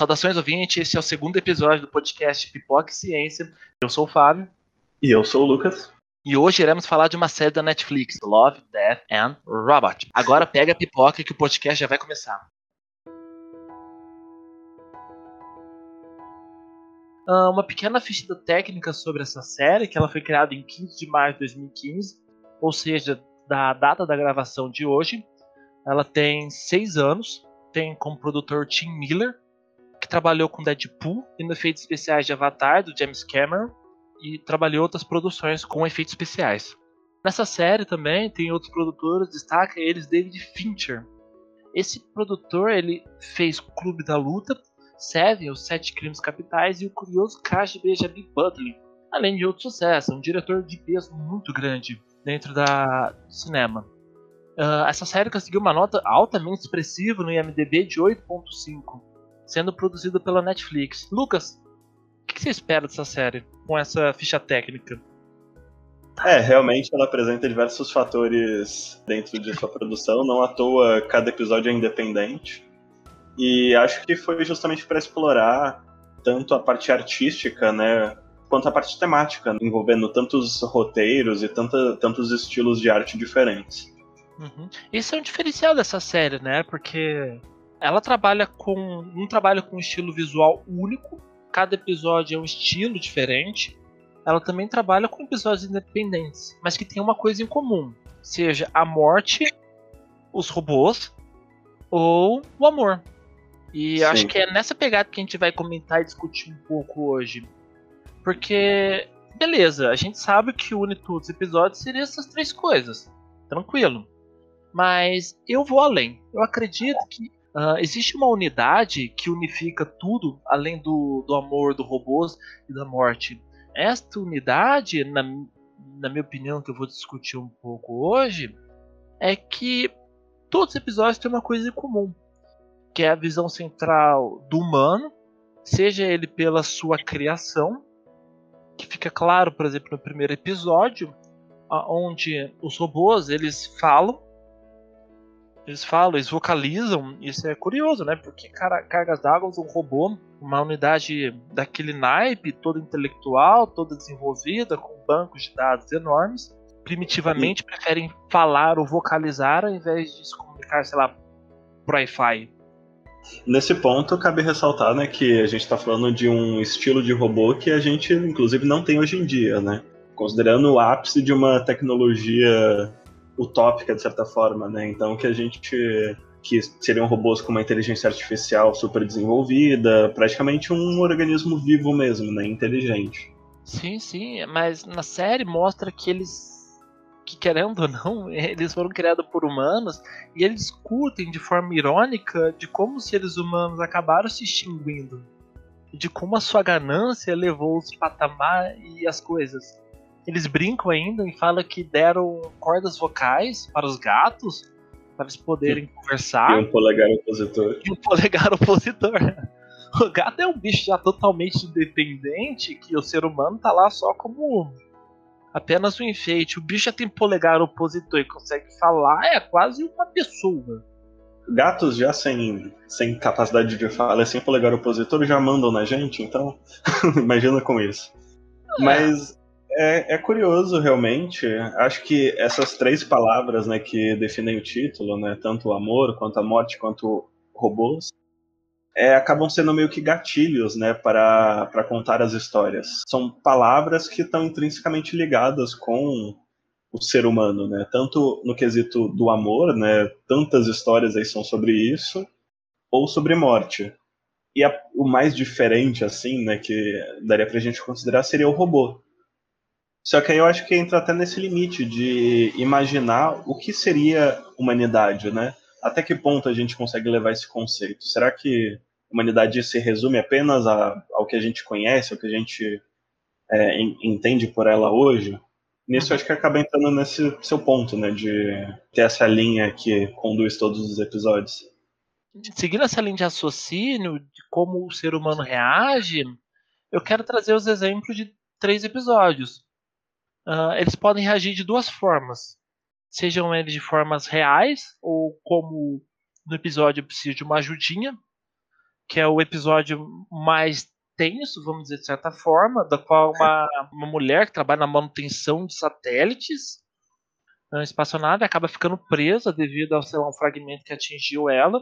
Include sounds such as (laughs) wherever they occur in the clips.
Saudações ouvintes, esse é o segundo episódio do podcast Pipoca e Ciência. Eu sou o Fábio. E eu sou o Lucas. E hoje iremos falar de uma série da Netflix, Love, Death and Robot. Agora pega a pipoca que o podcast já vai começar. Uh, uma pequena ficha técnica sobre essa série, que ela foi criada em 15 de maio de 2015, ou seja, da data da gravação de hoje. Ela tem seis anos, tem como produtor Tim Miller, trabalhou com Deadpool e no efeitos especiais de Avatar, do James Cameron, e trabalhou outras produções com efeitos especiais. Nessa série também tem outros produtores, destaca eles David Fincher. Esse produtor ele fez Clube da Luta, Seven, Os Sete Crimes Capitais e o curioso caso de Benjamin Butler, além de outros sucessos, um diretor de peso muito grande dentro da do cinema. Uh, essa série conseguiu uma nota altamente expressiva no IMDb de 8.5 sendo produzido pela Netflix. Lucas, o que você espera dessa série com essa ficha técnica? É, realmente ela apresenta diversos fatores dentro de sua produção, não à toa cada episódio é independente. E acho que foi justamente para explorar tanto a parte artística, né, quanto a parte temática, envolvendo tantos roteiros e tanta, tantos estilos de arte diferentes. Uhum. Isso é um diferencial dessa série, né? Porque ela trabalha com. um trabalha com um estilo visual único. Cada episódio é um estilo diferente. Ela também trabalha com episódios independentes, mas que tem uma coisa em comum: seja a morte, os robôs ou o amor. E Sim. acho que é nessa pegada que a gente vai comentar e discutir um pouco hoje. Porque, beleza, a gente sabe que une todos os episódios seria essas três coisas. Tranquilo. Mas eu vou além. Eu acredito que Uh, existe uma unidade que unifica tudo, além do, do amor, do robôs e da morte. Esta unidade, na, na minha opinião, que eu vou discutir um pouco hoje, é que todos os episódios têm uma coisa em comum, que é a visão central do humano, seja ele pela sua criação, que fica claro, por exemplo, no primeiro episódio, onde os robôs eles falam eles falam, eles vocalizam, isso é curioso, né? Porque cara, Cargas d'Água um robô, uma unidade daquele naipe, toda intelectual, toda desenvolvida, com bancos de dados enormes, primitivamente e... preferem falar ou vocalizar ao invés de se comunicar, sei lá, por Wi-Fi. Nesse ponto, cabe ressaltar né, que a gente está falando de um estilo de robô que a gente, inclusive, não tem hoje em dia, né? Considerando o ápice de uma tecnologia utópica, de certa forma, né? Então, que a gente que seriam robôs com uma inteligência artificial super desenvolvida, praticamente um organismo vivo mesmo, né, inteligente. Sim, sim, mas na série mostra que eles que querendo ou não, (laughs) eles foram criados por humanos e eles discutem de forma irônica de como os seres humanos acabaram se extinguindo. De como a sua ganância levou os patamar e as coisas. Eles brincam ainda e falam que deram cordas vocais para os gatos para eles poderem conversar. E um polegar opositor. E um polegar (laughs) opositor. O gato é um bicho já totalmente independente que o ser humano tá lá só como apenas um enfeite. O bicho já tem polegar opositor e consegue falar, é quase uma pessoa. Gatos já sem, sem capacidade de falar, sem polegar opositor, já mandam na gente, então (laughs) imagina com isso. É. Mas é, é, curioso, realmente. Acho que essas três palavras né, que definem o título, né, tanto o amor, quanto a morte, quanto robôs, é, acabam sendo meio que gatilhos né, para, para contar as histórias. São palavras que estão intrinsecamente ligadas com o ser humano, né? tanto no quesito do amor, né, tantas histórias aí são sobre isso, ou sobre morte. E a, o mais diferente, assim, né, que daria para a gente considerar seria o robô só que aí eu acho que entra até nesse limite de imaginar o que seria humanidade, né? Até que ponto a gente consegue levar esse conceito? Será que humanidade se resume apenas a, ao que a gente conhece, ao que a gente é, entende por ela hoje? Nisso acho que acaba entrando nesse seu ponto, né? De ter essa linha que conduz todos os episódios. Seguindo essa linha de raciocínio, de como o ser humano reage, eu quero trazer os exemplos de três episódios uh, eles podem reagir de duas formas. Sejam eles de formas reais, ou como no episódio eu preciso de uma ajudinha, que é o episódio mais tenso, vamos dizer de certa forma, da qual uma, uma mulher que trabalha na manutenção de satélites na espaçonave acaba ficando presa devido a sei lá, um fragmento que atingiu ela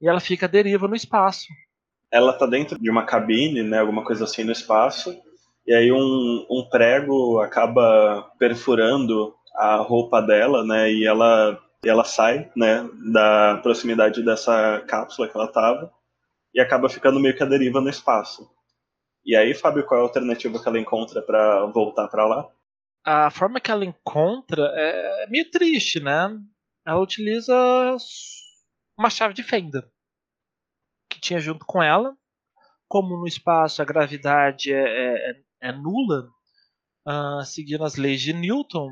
e ela fica à deriva no espaço. Ela tá dentro de uma cabine, né, alguma coisa assim no espaço, e aí um, um prego acaba perfurando a roupa dela, né, e ela, ela sai, né, da proximidade dessa cápsula que ela tava, e acaba ficando meio que à deriva no espaço. E aí, Fábio, qual é a alternativa que ela encontra para voltar para lá? A forma que ela encontra é meio triste, né? Ela utiliza uma chave de fenda que tinha junto com ela. Como no espaço a gravidade é, é, é nula, uh, seguindo as leis de Newton,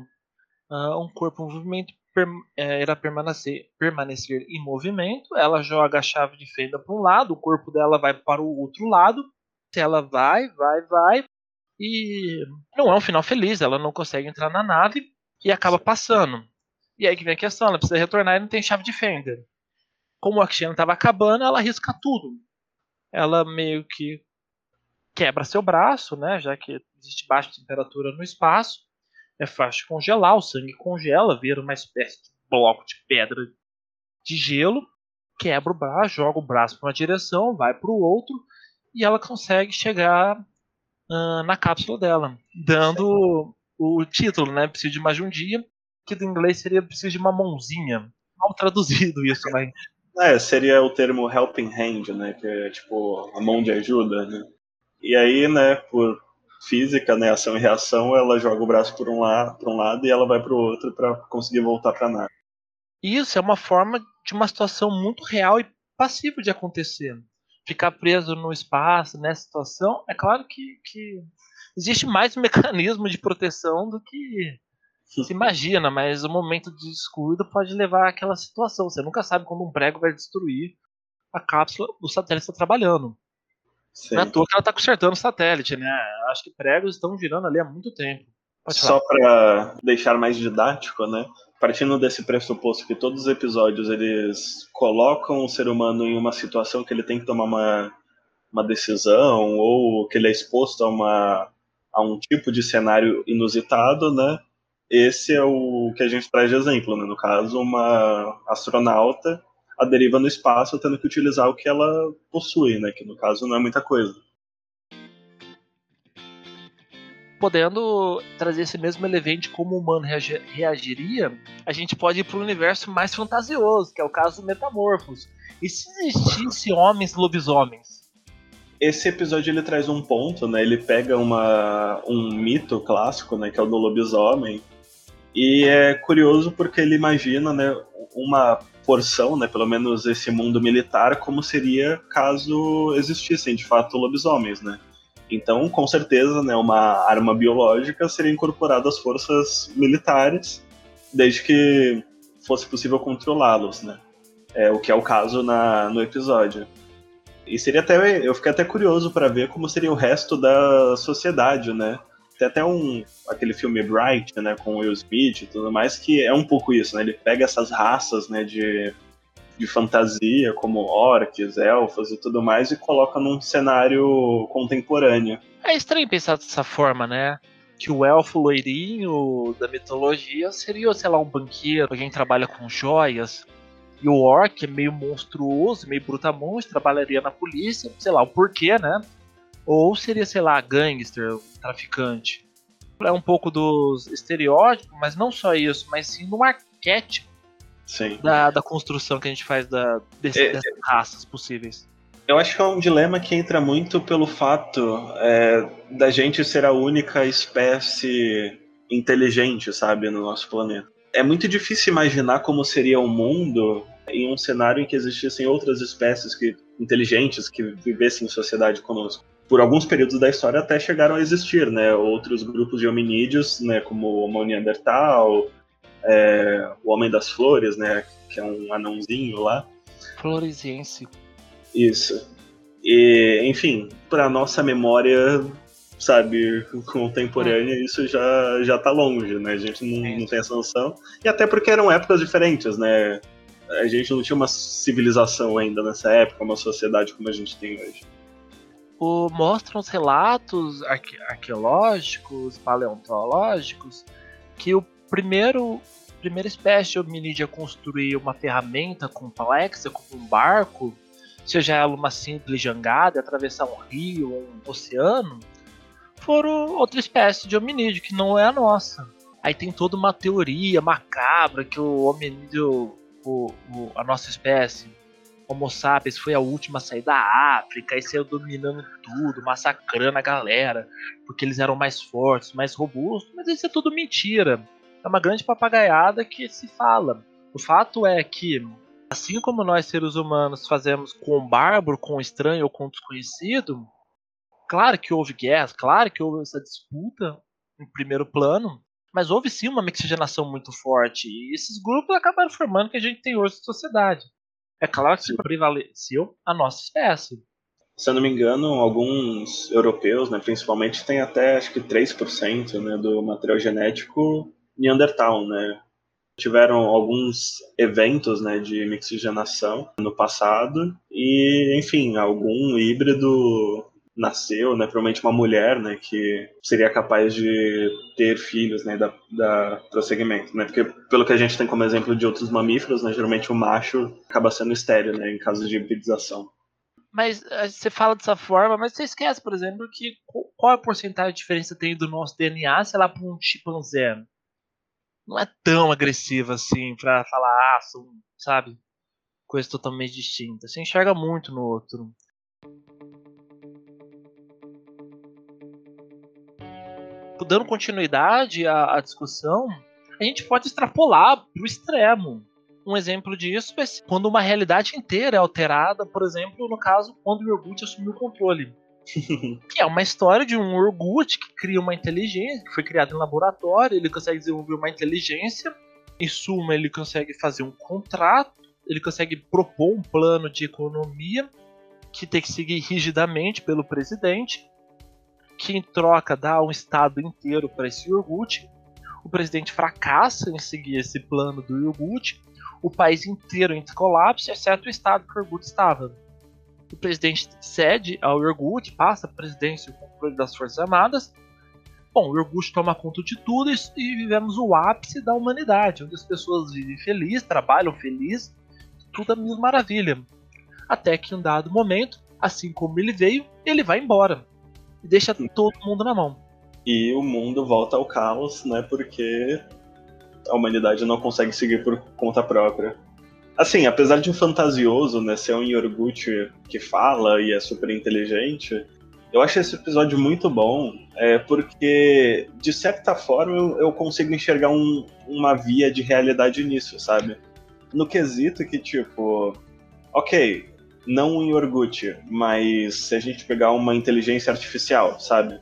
uh, um corpo em movimento per, é, irá permanecer, permanecer em movimento. Ela joga a chave de fenda para um lado, o corpo dela vai para o outro lado. Ela vai, vai, vai. E não é um final feliz, ela não consegue entrar na nave e acaba passando. E aí que vem a questão, ela precisa retornar e não tem chave de fenda como o oxigênio estava acabando, ela arrisca tudo. Ela meio que quebra seu braço, né, já que existe baixa temperatura no espaço. É fácil de congelar, o sangue congela, vira uma espécie de bloco de pedra de gelo. Quebra o braço, joga o braço para uma direção, vai para o outro e ela consegue chegar uh, na cápsula dela, dando o título, né? Preciso de mais de um dia, que do inglês seria preciso de uma mãozinha. Mal traduzido isso, mas é, seria o termo helping hand, né? Que é tipo a mão de ajuda, né? E aí, né, por física, né, ação e reação, ela joga o braço por um, lado, por um lado e ela vai para o outro para conseguir voltar para nada. Isso é uma forma de uma situação muito real e passível de acontecer. Ficar preso no espaço, nessa situação, é claro que, que existe mais um (laughs) mecanismo de proteção do que (laughs) se imagina, mas o momento de descuido pode levar àquela situação. Você nunca sabe quando um prego vai destruir a cápsula do satélite está trabalhando. Sim. Não é toa que ela está consertando o satélite, né? Acho que pregos estão girando ali há muito tempo. Só para deixar mais didático, né? Partindo desse pressuposto que todos os episódios eles colocam o ser humano em uma situação que ele tem que tomar uma, uma decisão ou que ele é exposto a, uma, a um tipo de cenário inusitado, né? esse é o que a gente traz de exemplo, né? No caso, uma astronauta a deriva no espaço tendo que utilizar o que ela possui, né? Que no caso não é muita coisa. Podendo trazer esse mesmo elevante como o humano reagiria, a gente pode ir para o universo mais fantasioso, que é o caso do Metamorfos. E se existisse homens lobisomens? Esse episódio ele traz um ponto, né? Ele pega uma, um mito clássico, né? Que é o do lobisomem, e é curioso porque ele imagina né, uma porção, né, pelo menos esse mundo militar, como seria caso existissem de fato lobisomens, né? Então, com certeza, né, uma arma biológica seria incorporada às forças militares, desde que fosse possível controlá-los, né? É, o que é o caso na, no episódio. E seria até. Eu fiquei até curioso para ver como seria o resto da sociedade, né? Tem até um aquele filme Bright, né, com Will Smith e tudo mais, que é um pouco isso, né? Ele pega essas raças, né, de, de fantasia, como orcs, elfos e tudo mais, e coloca num cenário contemporâneo. É estranho pensar dessa forma, né? Que o elfo loirinho da mitologia seria, sei lá, um banqueiro, alguém trabalha com joias. E o orc é meio monstruoso, meio brutamontes, trabalharia na polícia, sei lá, o porquê, né? Ou seria, sei lá, gangster, traficante. É um pouco dos estereótipos, mas não só isso, mas sim no arquétipo. Da, da construção que a gente faz da, desse, é, dessas raças possíveis. Eu acho que é um dilema que entra muito pelo fato é, da gente ser a única espécie inteligente, sabe, no nosso planeta. É muito difícil imaginar como seria o mundo em um cenário em que existissem outras espécies que, inteligentes que vivessem em sociedade conosco por alguns períodos da história até chegaram a existir, né? Outros grupos de hominídeos, né? Como o Homo neandertal, é, o Homem das Flores, né? Que é um anãozinho lá. Floresiense. Isso. E, enfim, para nossa memória, sabe, contemporânea, hum. isso já, já tá longe, né? A gente não, não tem essa noção. E até porque eram épocas diferentes, né? A gente não tinha uma civilização ainda nessa época, uma sociedade como a gente tem hoje. O, mostram os relatos arque, arqueológicos, paleontológicos, que o primeiro primeira espécie de hominídeo a construir uma ferramenta complexa, como um barco, seja ela uma simples jangada, atravessar um rio ou um oceano, foram outra espécie de hominídeo, que não é a nossa. Aí tem toda uma teoria macabra que o hominídeo, o, o, a nossa espécie, Homo sapiens, foi a última a sair da África e saiu dominando tudo, massacrando a galera, porque eles eram mais fortes, mais robustos, mas isso é tudo mentira. É uma grande papagaiada que se fala. O fato é que, assim como nós seres humanos fazemos com o bárbaro, com o estranho ou com o desconhecido, claro que houve guerras, claro que houve essa disputa em primeiro plano, mas houve sim uma mixigenação muito forte. E esses grupos acabaram formando o que a gente tem hoje na sociedade. É claro que prevaleceu a nossa espécie. Se eu não me engano, alguns europeus, né, principalmente, têm até acho que 3% né, do material genético Neandertal, né? Tiveram alguns eventos né, de mixigenação no passado e, enfim, algum híbrido nasceu, né, provavelmente uma mulher, né, que seria capaz de ter filhos, né, da, da prosseguimento, né, porque pelo que a gente tem como exemplo de outros mamíferos, né, geralmente o macho acaba sendo estéreo, né, em caso de hibridização. Mas eh, você fala dessa forma, mas você esquece, por exemplo, que qual a porcentagem de diferença tem do nosso DNA, sei lá, para um chimpanzé? Não é tão agressiva assim para falar, ah, são, sabe, coisas totalmente distintas. Você enxerga muito no outro. Dando continuidade à, à discussão, a gente pode extrapolar para o extremo. Um exemplo disso é quando uma realidade inteira é alterada, por exemplo, no caso, quando o Urgut assumiu o controle. (laughs) que é uma história de um Urgut que cria uma inteligência, que foi criado em laboratório, ele consegue desenvolver uma inteligência, em suma, ele consegue fazer um contrato, ele consegue propor um plano de economia que tem que seguir rigidamente pelo presidente, que em troca dá um estado inteiro para esse iogurte. O presidente fracassa em seguir esse plano do iogurte. O país inteiro entra em colapso, exceto o estado que o iogurte estava. O presidente cede ao iogurte, passa a presidência e o controle das Forças Armadas. Bom, o iogurte toma conta de tudo e vivemos o ápice da humanidade, onde as pessoas vivem felizes, trabalham felizes, tudo é mil maravilha. Até que em um dado momento, assim como ele veio, ele vai embora deixa todo mundo na mão. E o mundo volta ao caos, né? Porque a humanidade não consegue seguir por conta própria. Assim, apesar de fantasioso, né, ser um Yorgut que fala e é super inteligente, eu acho esse episódio muito bom, é, porque, de certa forma, eu, eu consigo enxergar um, uma via de realidade nisso, sabe? No quesito que, tipo, ok, não um iogurte, mas se a gente pegar uma inteligência artificial, sabe?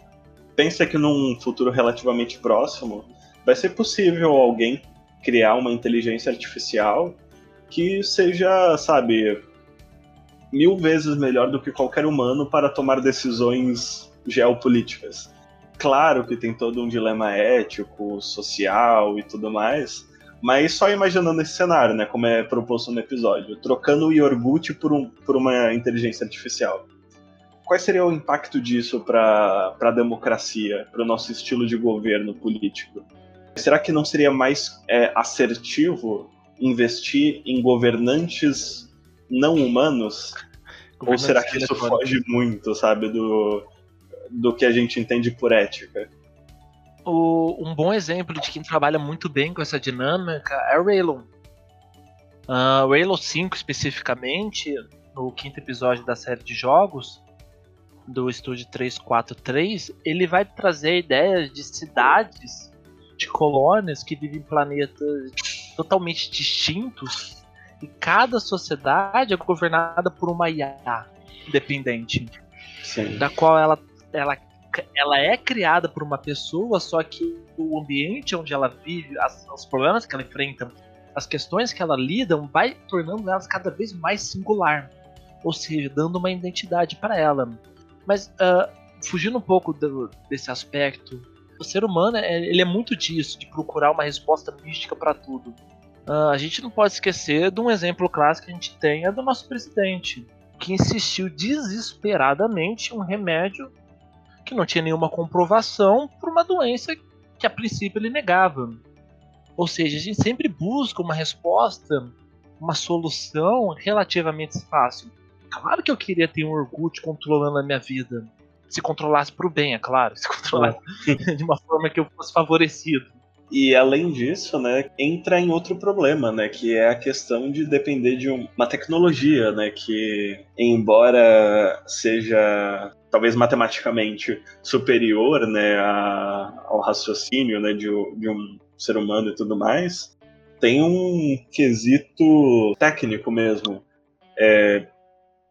Pensa que num futuro relativamente próximo vai ser possível alguém criar uma inteligência artificial que seja, sabe, mil vezes melhor do que qualquer humano para tomar decisões geopolíticas. Claro que tem todo um dilema ético, social e tudo mais, mas só imaginando esse cenário, né, como é proposto no episódio, trocando o iogurte por, um, por uma inteligência artificial. Qual seria o impacto disso para a democracia, para o nosso estilo de governo político? Será que não seria mais é, assertivo investir em governantes não humanos? Ou será que isso foge muito, sabe, do, do que a gente entende por ética? O, um bom exemplo de quem trabalha muito bem com essa dinâmica é o Raylon. Uh, o Raylon 5 especificamente, no quinto episódio da série de jogos do estúdio 343, ele vai trazer ideias de cidades, de colônias que vivem em planetas totalmente distintos e cada sociedade é governada por uma IA independente, Sim. da qual ela, ela ela é criada por uma pessoa, só que o ambiente onde ela vive, as, os problemas que ela enfrenta, as questões que ela lida, vai tornando elas cada vez mais singular, ou seja, dando uma identidade para ela. Mas uh, fugindo um pouco do, desse aspecto, o ser humano ele é muito disso, de procurar uma resposta mística para tudo. Uh, a gente não pode esquecer de um exemplo clássico que a gente tem é do nosso presidente, que insistiu desesperadamente em um remédio que não tinha nenhuma comprovação por uma doença que a princípio ele negava. Ou seja, a gente sempre busca uma resposta, uma solução relativamente fácil. Claro que eu queria ter um Orkut controlando a minha vida. Se controlasse para o bem, é claro. Se controlasse (laughs) de uma forma que eu fosse favorecido. E além disso, né, entra em outro problema, né, que é a questão de depender de uma tecnologia, né, que embora seja talvez matematicamente superior, né, a, ao raciocínio, né, de, de um ser humano e tudo mais, tem um quesito técnico mesmo. É,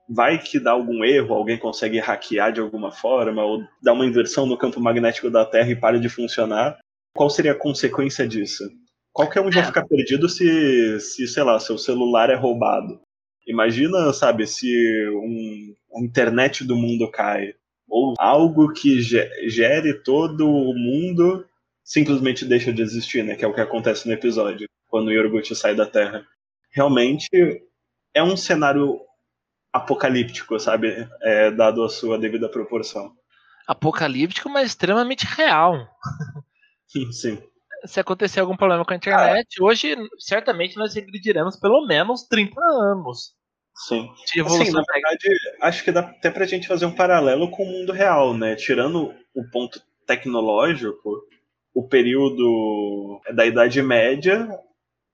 vai que dá algum erro, alguém consegue hackear de alguma forma, ou dá uma inversão no campo magnético da Terra e para de funcionar. Qual seria a consequência disso? Qualquer um já é. fica perdido se, se, sei lá, seu celular é roubado. Imagina, sabe, se um, a internet do mundo cai. Ou algo que gere todo o mundo simplesmente deixa de existir, né? Que é o que acontece no episódio, quando o Yorgut sai da Terra. Realmente é um cenário apocalíptico, sabe? É, dado a sua devida proporção. Apocalíptico, mas extremamente real. (laughs) Sim. Se acontecer algum problema com a internet, ah. hoje certamente nós regrediremos pelo menos 30 anos. Sim. De evolução assim, na verdade, acho que dá até pra gente fazer um paralelo com o mundo real, né? Tirando o ponto tecnológico, o período da Idade Média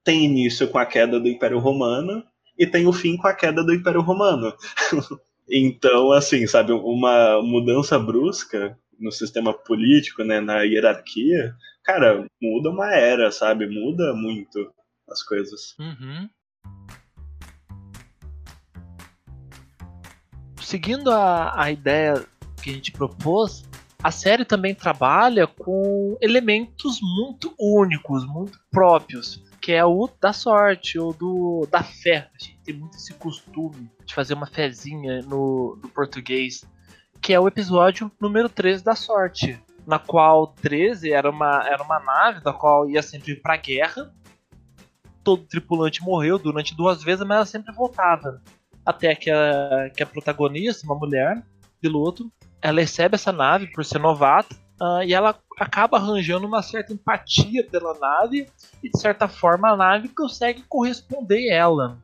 tem início com a queda do Império Romano e tem o fim com a queda do Império Romano. (laughs) então, assim, sabe, uma mudança brusca no sistema político, né, na hierarquia, cara, muda uma era, sabe? Muda muito as coisas. Uhum. Seguindo a, a ideia que a gente propôs, a série também trabalha com elementos muito únicos, muito próprios, que é o da sorte ou do da fé. A gente tem muito esse costume de fazer uma fezinha no, no português, que é o episódio número 13 da sorte, na qual 13 era uma, era uma nave da qual ia sempre para guerra. Todo tripulante morreu durante duas vezes, mas ela sempre voltava. Até que a, que a protagonista, uma mulher, piloto, ela recebe essa nave por ser novata uh, e ela acaba arranjando uma certa empatia pela nave e de certa forma a nave consegue corresponder ela.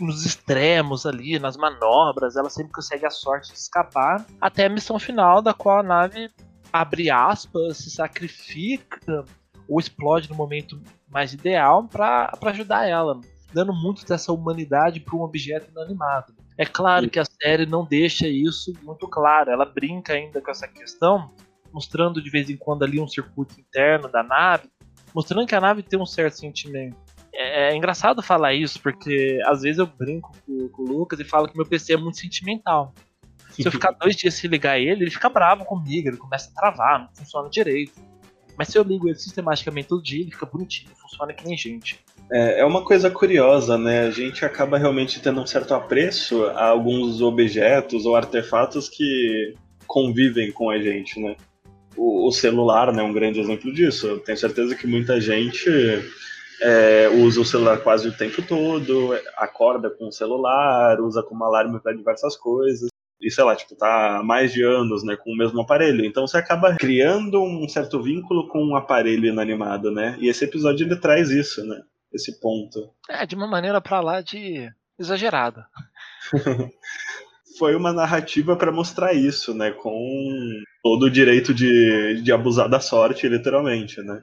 Nos extremos ali, nas manobras, ela sempre consegue a sorte de escapar até a missão final da qual a nave abre aspas, se sacrifica ou explode no momento mais ideal para ajudar ela, dando muito dessa humanidade para um objeto inanimado. É claro que a série não deixa isso muito claro, ela brinca ainda com essa questão, mostrando de vez em quando ali um circuito interno da nave, mostrando que a nave tem um certo sentimento. É, é engraçado falar isso, porque às vezes eu brinco com, com, o Lucas e falo que meu PC é muito sentimental. Se eu ficar dois dias sem ligar ele, ele fica bravo comigo, ele começa a travar, não funciona direito. Mas se eu ligo ele sistematicamente todo dia, ele fica bonitinho, funciona que nem gente. É, é uma coisa curiosa, né? A gente acaba realmente tendo um certo apreço a alguns objetos ou artefatos que convivem com a gente, né? O, o celular né, é um grande exemplo disso. Eu tenho certeza que muita gente é, usa o celular quase o tempo todo, acorda com o celular, usa como alarme para diversas coisas. E sei lá, tipo, tá há mais de anos, né, com o mesmo aparelho. Então você acaba criando um certo vínculo com um aparelho inanimado, né? E esse episódio ele traz isso, né? Esse ponto. É, de uma maneira para lá de exagerada. (laughs) Foi uma narrativa para mostrar isso, né? Com todo o direito de, de abusar da sorte, literalmente, né?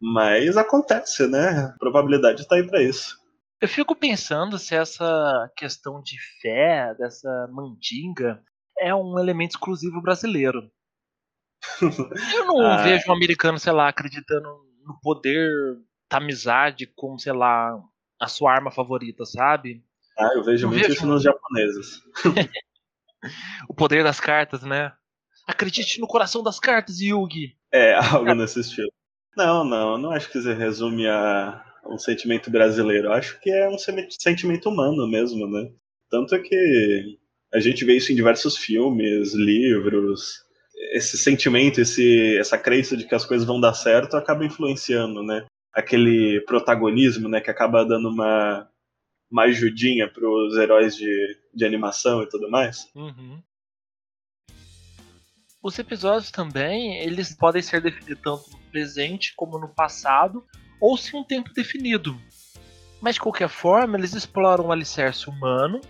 Mas acontece, né? A probabilidade está aí para isso. Eu fico pensando se essa questão de fé, dessa mandinga, é um elemento exclusivo brasileiro. (laughs) Eu não ah. vejo um americano, sei lá, acreditando no poder amizade com, sei lá, a sua arma favorita, sabe? Ah, eu vejo eu muito vejo... isso nos japoneses. (laughs) o poder das cartas, né? Acredite no coração das cartas, Yugi. É, (laughs) algo nesse estilo. Não, não, não acho que você resume a um sentimento brasileiro. Acho que é um sentimento humano mesmo, né? Tanto é que a gente vê isso em diversos filmes, livros. Esse sentimento, esse, essa crença de que as coisas vão dar certo acaba influenciando, né? Aquele protagonismo, né, que acaba dando uma, uma ajudinha para os heróis de, de animação e tudo mais. Uhum. Os episódios também, eles podem ser definidos tanto no presente como no passado, ou sem um tempo definido. Mas de qualquer forma, eles exploram o alicerce humano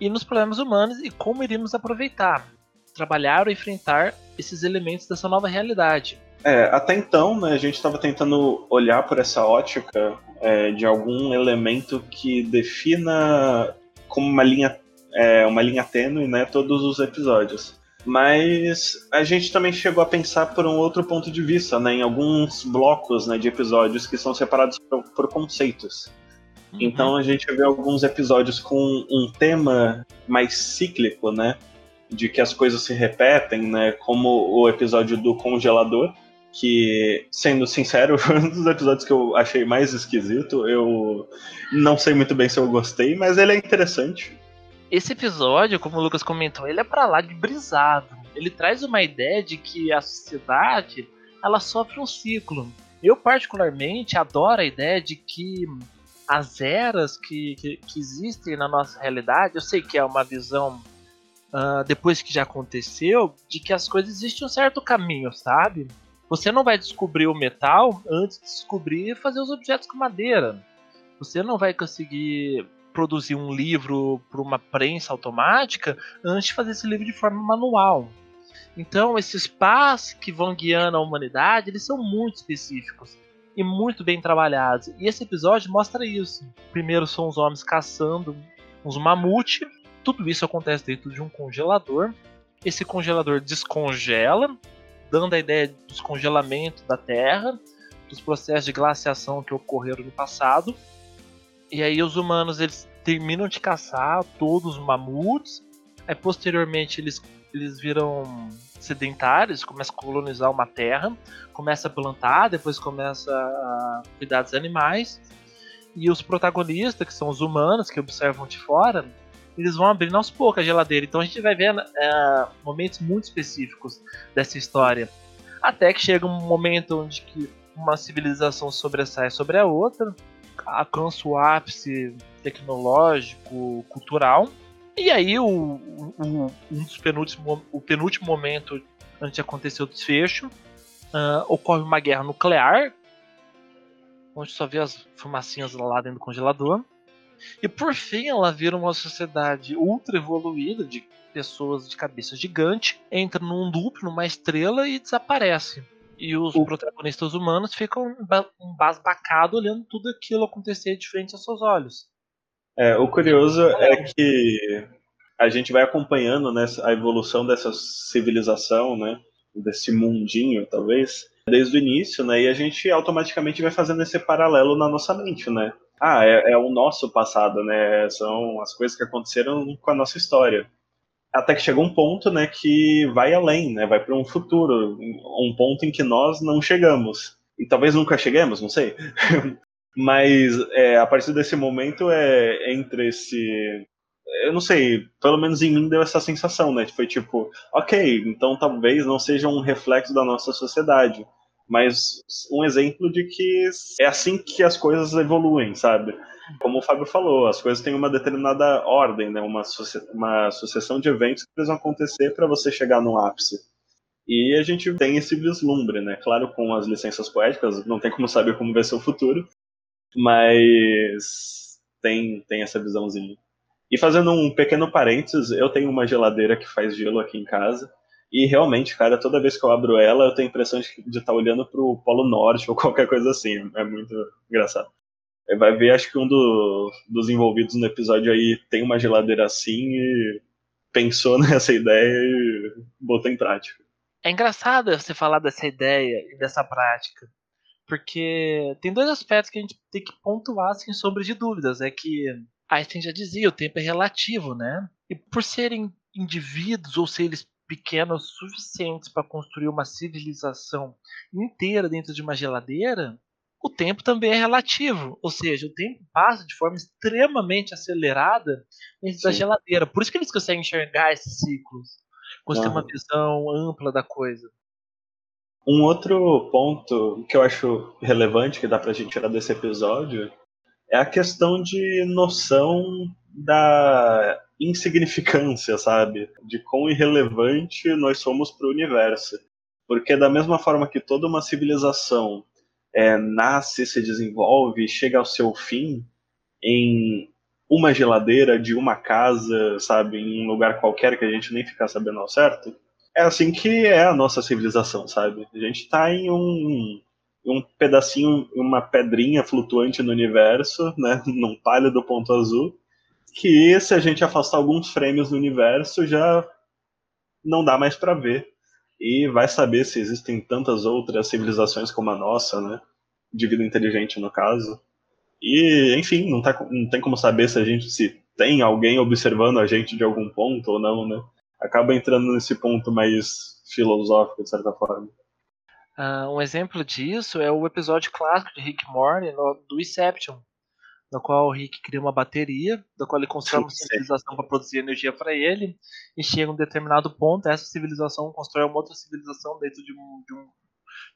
e nos problemas humanos e como iríamos aproveitar, trabalhar ou enfrentar esses elementos dessa nova realidade. É, até então, né, a gente estava tentando olhar por essa ótica é, de algum elemento que defina como uma linha, é, uma linha tênue né, todos os episódios. Mas a gente também chegou a pensar por um outro ponto de vista, né, em alguns blocos né, de episódios que são separados por, por conceitos. Uhum. Então a gente vê alguns episódios com um tema mais cíclico, né? De que as coisas se repetem, né? Como o episódio do congelador, que, sendo sincero, (laughs) foi um dos episódios que eu achei mais esquisito. Eu não sei muito bem se eu gostei, mas ele é interessante. Esse episódio, como o Lucas comentou, ele é para lá de brisado. Ele traz uma ideia de que a sociedade ela sofre um ciclo. Eu particularmente adoro a ideia de que as eras que, que, que, existem na nossa realidade, eu sei que é uma visão uh, depois que já aconteceu, de que as coisas existem um certo caminho, sabe? Você não vai descobrir o metal antes de descobrir fazer os objetos com madeira. Você não vai conseguir produzir um livro para uma prensa automática antes de fazer esse livro de forma manual. Então, esses passos que vão guiando a humanidade, eles são muito específicos e muito bem trabalhados. E esse episódio mostra isso. Primeiro são os homens caçando uns mamute. Tudo isso acontece dentro de um congelador. Esse congelador descongela, dando a ideia do descongelamento da Terra, dos processos de glaciação que ocorreram no passado. E aí os humanos eles terminam de caçar todos os mamutes. Aí posteriormente eles, eles viram sedentários, começa a colonizar uma terra, começa a plantar, depois começa a cuidar dos animais. E os protagonistas, que são os humanos que observam de fora, eles vão abrindo aos poucos a geladeira. Então a gente vai ver é, momentos muito específicos dessa história. Até que chega um momento onde que uma civilização sobressai sobre a outra, alcança o ápice tecnológico, cultural, e aí, o, o, um dos penúltimos, o penúltimo momento antes de acontecer o desfecho, uh, ocorre uma guerra nuclear, onde só vê as fumacinhas lá dentro do congelador. E por fim, ela vira uma sociedade ultra evoluída de pessoas de cabeça gigante, entra num loop, numa estrela e desaparece. E os o... protagonistas humanos ficam embasbacados olhando tudo aquilo acontecer de frente aos seus olhos. É, o curioso é que a gente vai acompanhando né, a evolução dessa civilização, né, desse mundinho, talvez, desde o início, né, e a gente automaticamente vai fazendo esse paralelo na nossa mente, né? Ah, é, é o nosso passado, né? São as coisas que aconteceram com a nossa história. Até que chega um ponto, né, que vai além, né? Vai para um futuro, um ponto em que nós não chegamos. E talvez nunca cheguemos, não sei. (laughs) Mas é, a partir desse momento é entre esse. Eu não sei, pelo menos em mim deu essa sensação, né? Foi tipo, ok, então talvez não seja um reflexo da nossa sociedade, mas um exemplo de que é assim que as coisas evoluem, sabe? Como o Fábio falou, as coisas têm uma determinada ordem, né? Uma, uma sucessão de eventos que precisam acontecer para você chegar no ápice. E a gente tem esse vislumbre, né? Claro, com as licenças poéticas, não tem como saber como vai ser o futuro, mas tem, tem essa visãozinha. E fazendo um pequeno parênteses, eu tenho uma geladeira que faz gelo aqui em casa. E realmente, cara, toda vez que eu abro ela, eu tenho a impressão de estar tá olhando pro Polo Norte (laughs) ou qualquer coisa assim. É muito engraçado. Vai ver, acho que um do, dos envolvidos no episódio aí tem uma geladeira assim e pensou (laughs) nessa ideia e botou em prática. É engraçado você falar dessa ideia e dessa prática. Porque tem dois aspectos que a gente tem que pontuar sem sombra de dúvidas. É que Einstein já dizia, o tempo é relativo, né? E por serem indivíduos ou seres pequenos suficientes para construir uma civilização inteira dentro de uma geladeira, o tempo também é relativo. Ou seja, o tempo passa de forma extremamente acelerada dentro Sim. da geladeira. Por isso que eles conseguem enxergar esses ciclos, conseguem ter uma visão ampla da coisa. Um outro ponto que eu acho relevante que dá pra gente tirar desse episódio é a questão de noção da insignificância, sabe? De quão irrelevante nós somos para o universo. Porque da mesma forma que toda uma civilização é, nasce, se desenvolve, chega ao seu fim em uma geladeira de uma casa, sabe, em um lugar qualquer que a gente nem fica sabendo ao certo, é assim que é a nossa civilização, sabe? A gente está em um, um pedacinho, uma pedrinha flutuante no universo, né, (laughs) num pálido ponto azul, que se a gente afastar alguns frames do universo já não dá mais para ver. E vai saber se existem tantas outras civilizações como a nossa, né? De vida inteligente, no caso. E, enfim, não, tá, não tem como saber se a gente se tem alguém observando a gente de algum ponto ou não, né? Acaba entrando nesse ponto mais filosófico, de certa forma. Uh, um exemplo disso é o episódio clássico de Rick Morty do Inception, no qual o Rick cria uma bateria, da qual ele constrói uma civilização para produzir energia para ele, e chega a um determinado ponto, essa civilização constrói uma outra civilização dentro de, um, de, um,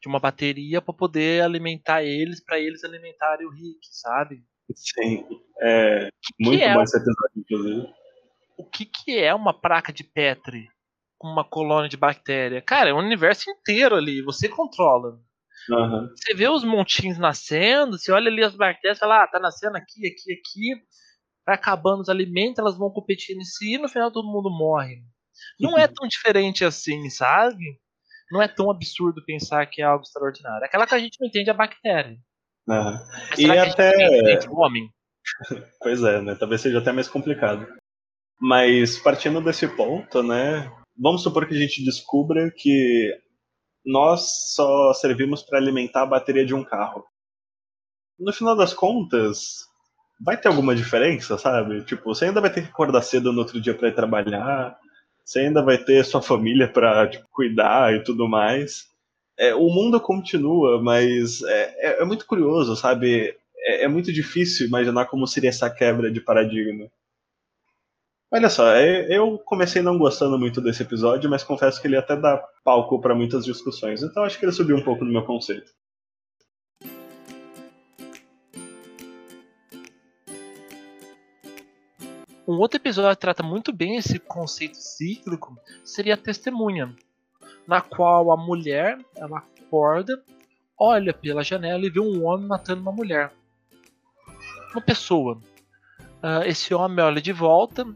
de uma bateria para poder alimentar eles, para eles alimentarem o Rick, sabe? Sim, é que muito que é bom esse episódio, inclusive. O que, que é uma placa de Petri com uma colônia de bactéria? Cara, é um universo inteiro ali, você controla. Uhum. Você vê os montinhos nascendo, você olha ali as bactérias, fala, ah, tá nascendo aqui, aqui, aqui, vai acabando os alimentos, elas vão competindo em si e no final todo mundo morre. Não é tão diferente assim, sabe? Não é tão absurdo pensar que é algo extraordinário. É aquela que a gente não entende a bactéria. Uhum. E até. o homem? (laughs) pois é, né? Talvez seja até mais complicado. Mas partindo desse ponto, né? Vamos supor que a gente descubra que nós só servimos para alimentar a bateria de um carro. No final das contas, vai ter alguma diferença, sabe? Tipo, você ainda vai ter que acordar cedo no outro dia para ir trabalhar, você ainda vai ter sua família para tipo, cuidar e tudo mais. É, o mundo continua, mas é, é, é muito curioso, sabe? É, é muito difícil imaginar como seria essa quebra de paradigma. Olha só, é, eu comecei não gostando muito desse episódio, mas confesso que ele até dá palco para muitas discussões, então acho que ele subiu um pouco no meu conceito. Um outro episódio que trata muito bem esse conceito cíclico seria a testemunha, na qual a mulher ela acorda, olha pela janela e vê um homem matando uma mulher, uma pessoa. Uh, esse homem olha de volta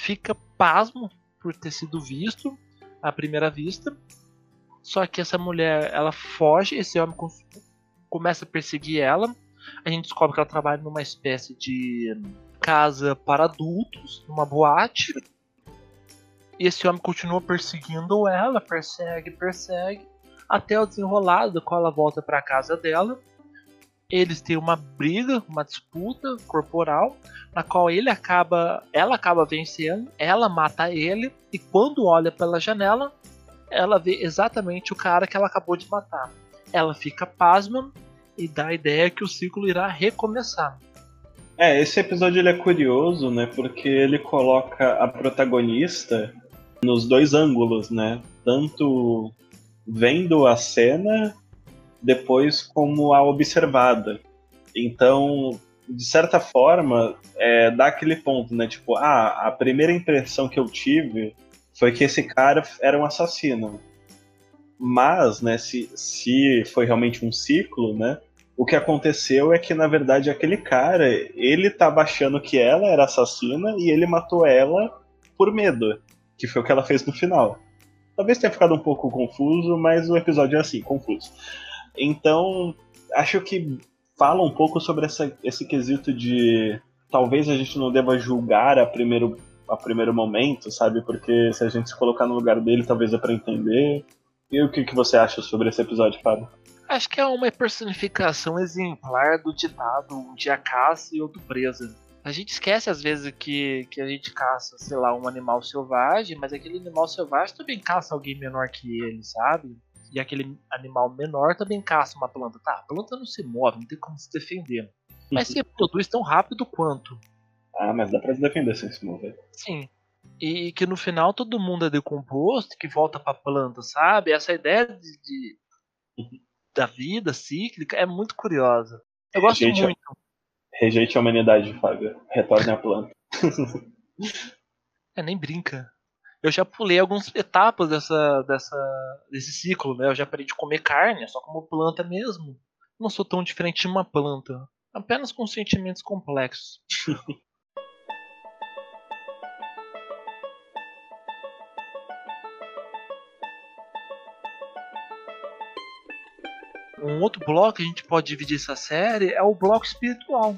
fica pasmo por ter sido visto à primeira vista. Só que essa mulher ela foge, esse homem começa a perseguir ela. A gente descobre que ela trabalha numa espécie de casa para adultos, numa boate. E esse homem continua perseguindo ela, persegue, persegue, até o desenrolado, quando ela volta para a casa dela eles têm uma briga, uma disputa corporal, na qual ele acaba, ela acaba vencendo, ela mata ele e quando olha pela janela, ela vê exatamente o cara que ela acabou de matar. Ela fica pasma e dá a ideia que o ciclo irá recomeçar. É, esse episódio ele é curioso, né? Porque ele coloca a protagonista nos dois ângulos, né? Tanto vendo a cena depois como a observada. Então, de certa forma, é, dá aquele ponto, né? Tipo, ah, a primeira impressão que eu tive foi que esse cara era um assassino. Mas, né, se, se foi realmente um ciclo, né? O que aconteceu é que, na verdade, aquele cara, ele tava achando que ela era assassina e ele matou ela por medo, que foi o que ela fez no final. Talvez tenha ficado um pouco confuso, mas o episódio é assim, confuso. Então, acho que fala um pouco sobre essa, esse quesito de talvez a gente não deva julgar a primeiro, a primeiro momento, sabe? Porque se a gente se colocar no lugar dele, talvez é para entender. E o que, que você acha sobre esse episódio, Fábio? Acho que é uma personificação exemplar do ditado um dia caça e outro presa. A gente esquece às vezes que, que a gente caça, sei lá, um animal selvagem, mas aquele animal selvagem também caça alguém menor que ele, sabe? E aquele animal menor também caça uma planta. Tá, a planta não se move, não tem como se defender. Mas se produz tão rápido quanto. Ah, mas dá pra se defender sem se mover. Sim. e que no final todo mundo é decomposto, que volta pra planta, sabe? Essa ideia de, de da vida cíclica é muito curiosa. Eu gosto Rejeite a- muito. Rejeite a humanidade, Fábio. Retorne à planta. (laughs) É, nem brinca. Eu já pulei algumas etapas dessa, dessa, desse ciclo, né? Eu já parei de comer carne, só como planta mesmo. Não sou tão diferente de uma planta. Apenas com sentimentos complexos. (laughs) Um outro bloco que a gente pode dividir essa série é o bloco espiritual.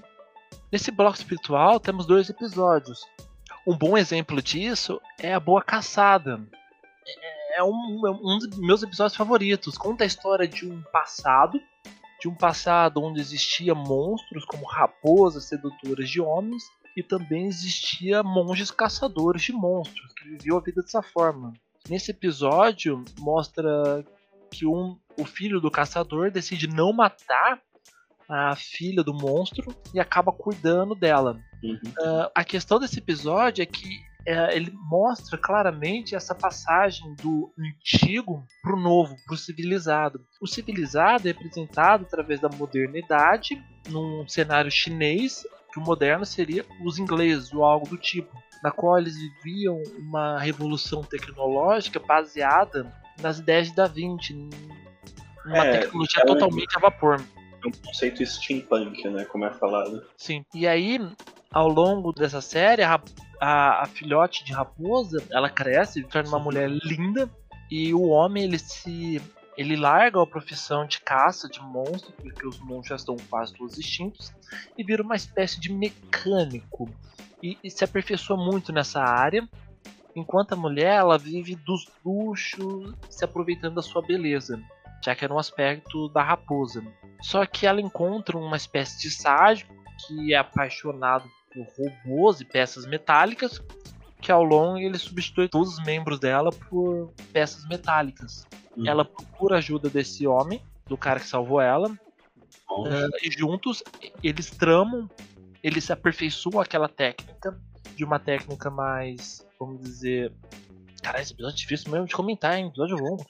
Nesse bloco espiritual temos dois episódios. Um bom exemplo disso é a Boa Caçada. É um, é um dos meus episódios favoritos. Conta a história de um passado, de um passado onde existia monstros como raposas sedutoras de homens e também existia monges caçadores de monstros que viviam a vida dessa forma. Nesse episódio mostra que um, o filho do caçador decide não matar a filha do monstro e acaba cuidando dela. Uhum. Uh, a questão desse episódio é que uh, ele mostra claramente essa passagem do antigo para o novo, para o civilizado. O civilizado é representado através da modernidade, num cenário chinês, que o moderno seria os ingleses ou algo do tipo, na qual eles viviam uma revolução tecnológica baseada nas ideias de Da Vinci, numa É, tecnologia é um- totalmente a vapor. Um conceito steampunk, né? Como é falado. Sim. E aí, ao longo dessa série, a, a- a filhote de raposa, ela cresce, torna uma mulher linda, e o homem, ele se... Ele larga a profissão de caça de monstros, porque os monstros já estão quase todos extintos, e vira uma espécie de mecânico. E, e se aperfeiçoa muito nessa área, enquanto a mulher, ela vive dos luxos, se aproveitando da sua beleza, já que era um aspecto da raposa. Só que ela encontra uma espécie de sádico que é apaixonado por robôs e peças metálicas, que ao longo ele substitui todos os membros dela por peças metálicas. Uhum. Ela procura a ajuda desse homem, do cara que salvou ela, eh, e juntos eles tramam, eles aperfeiçoam aquela técnica de uma técnica mais, vamos dizer. Cara, esse episódio é difícil mesmo de comentar, hein? Episódio longo.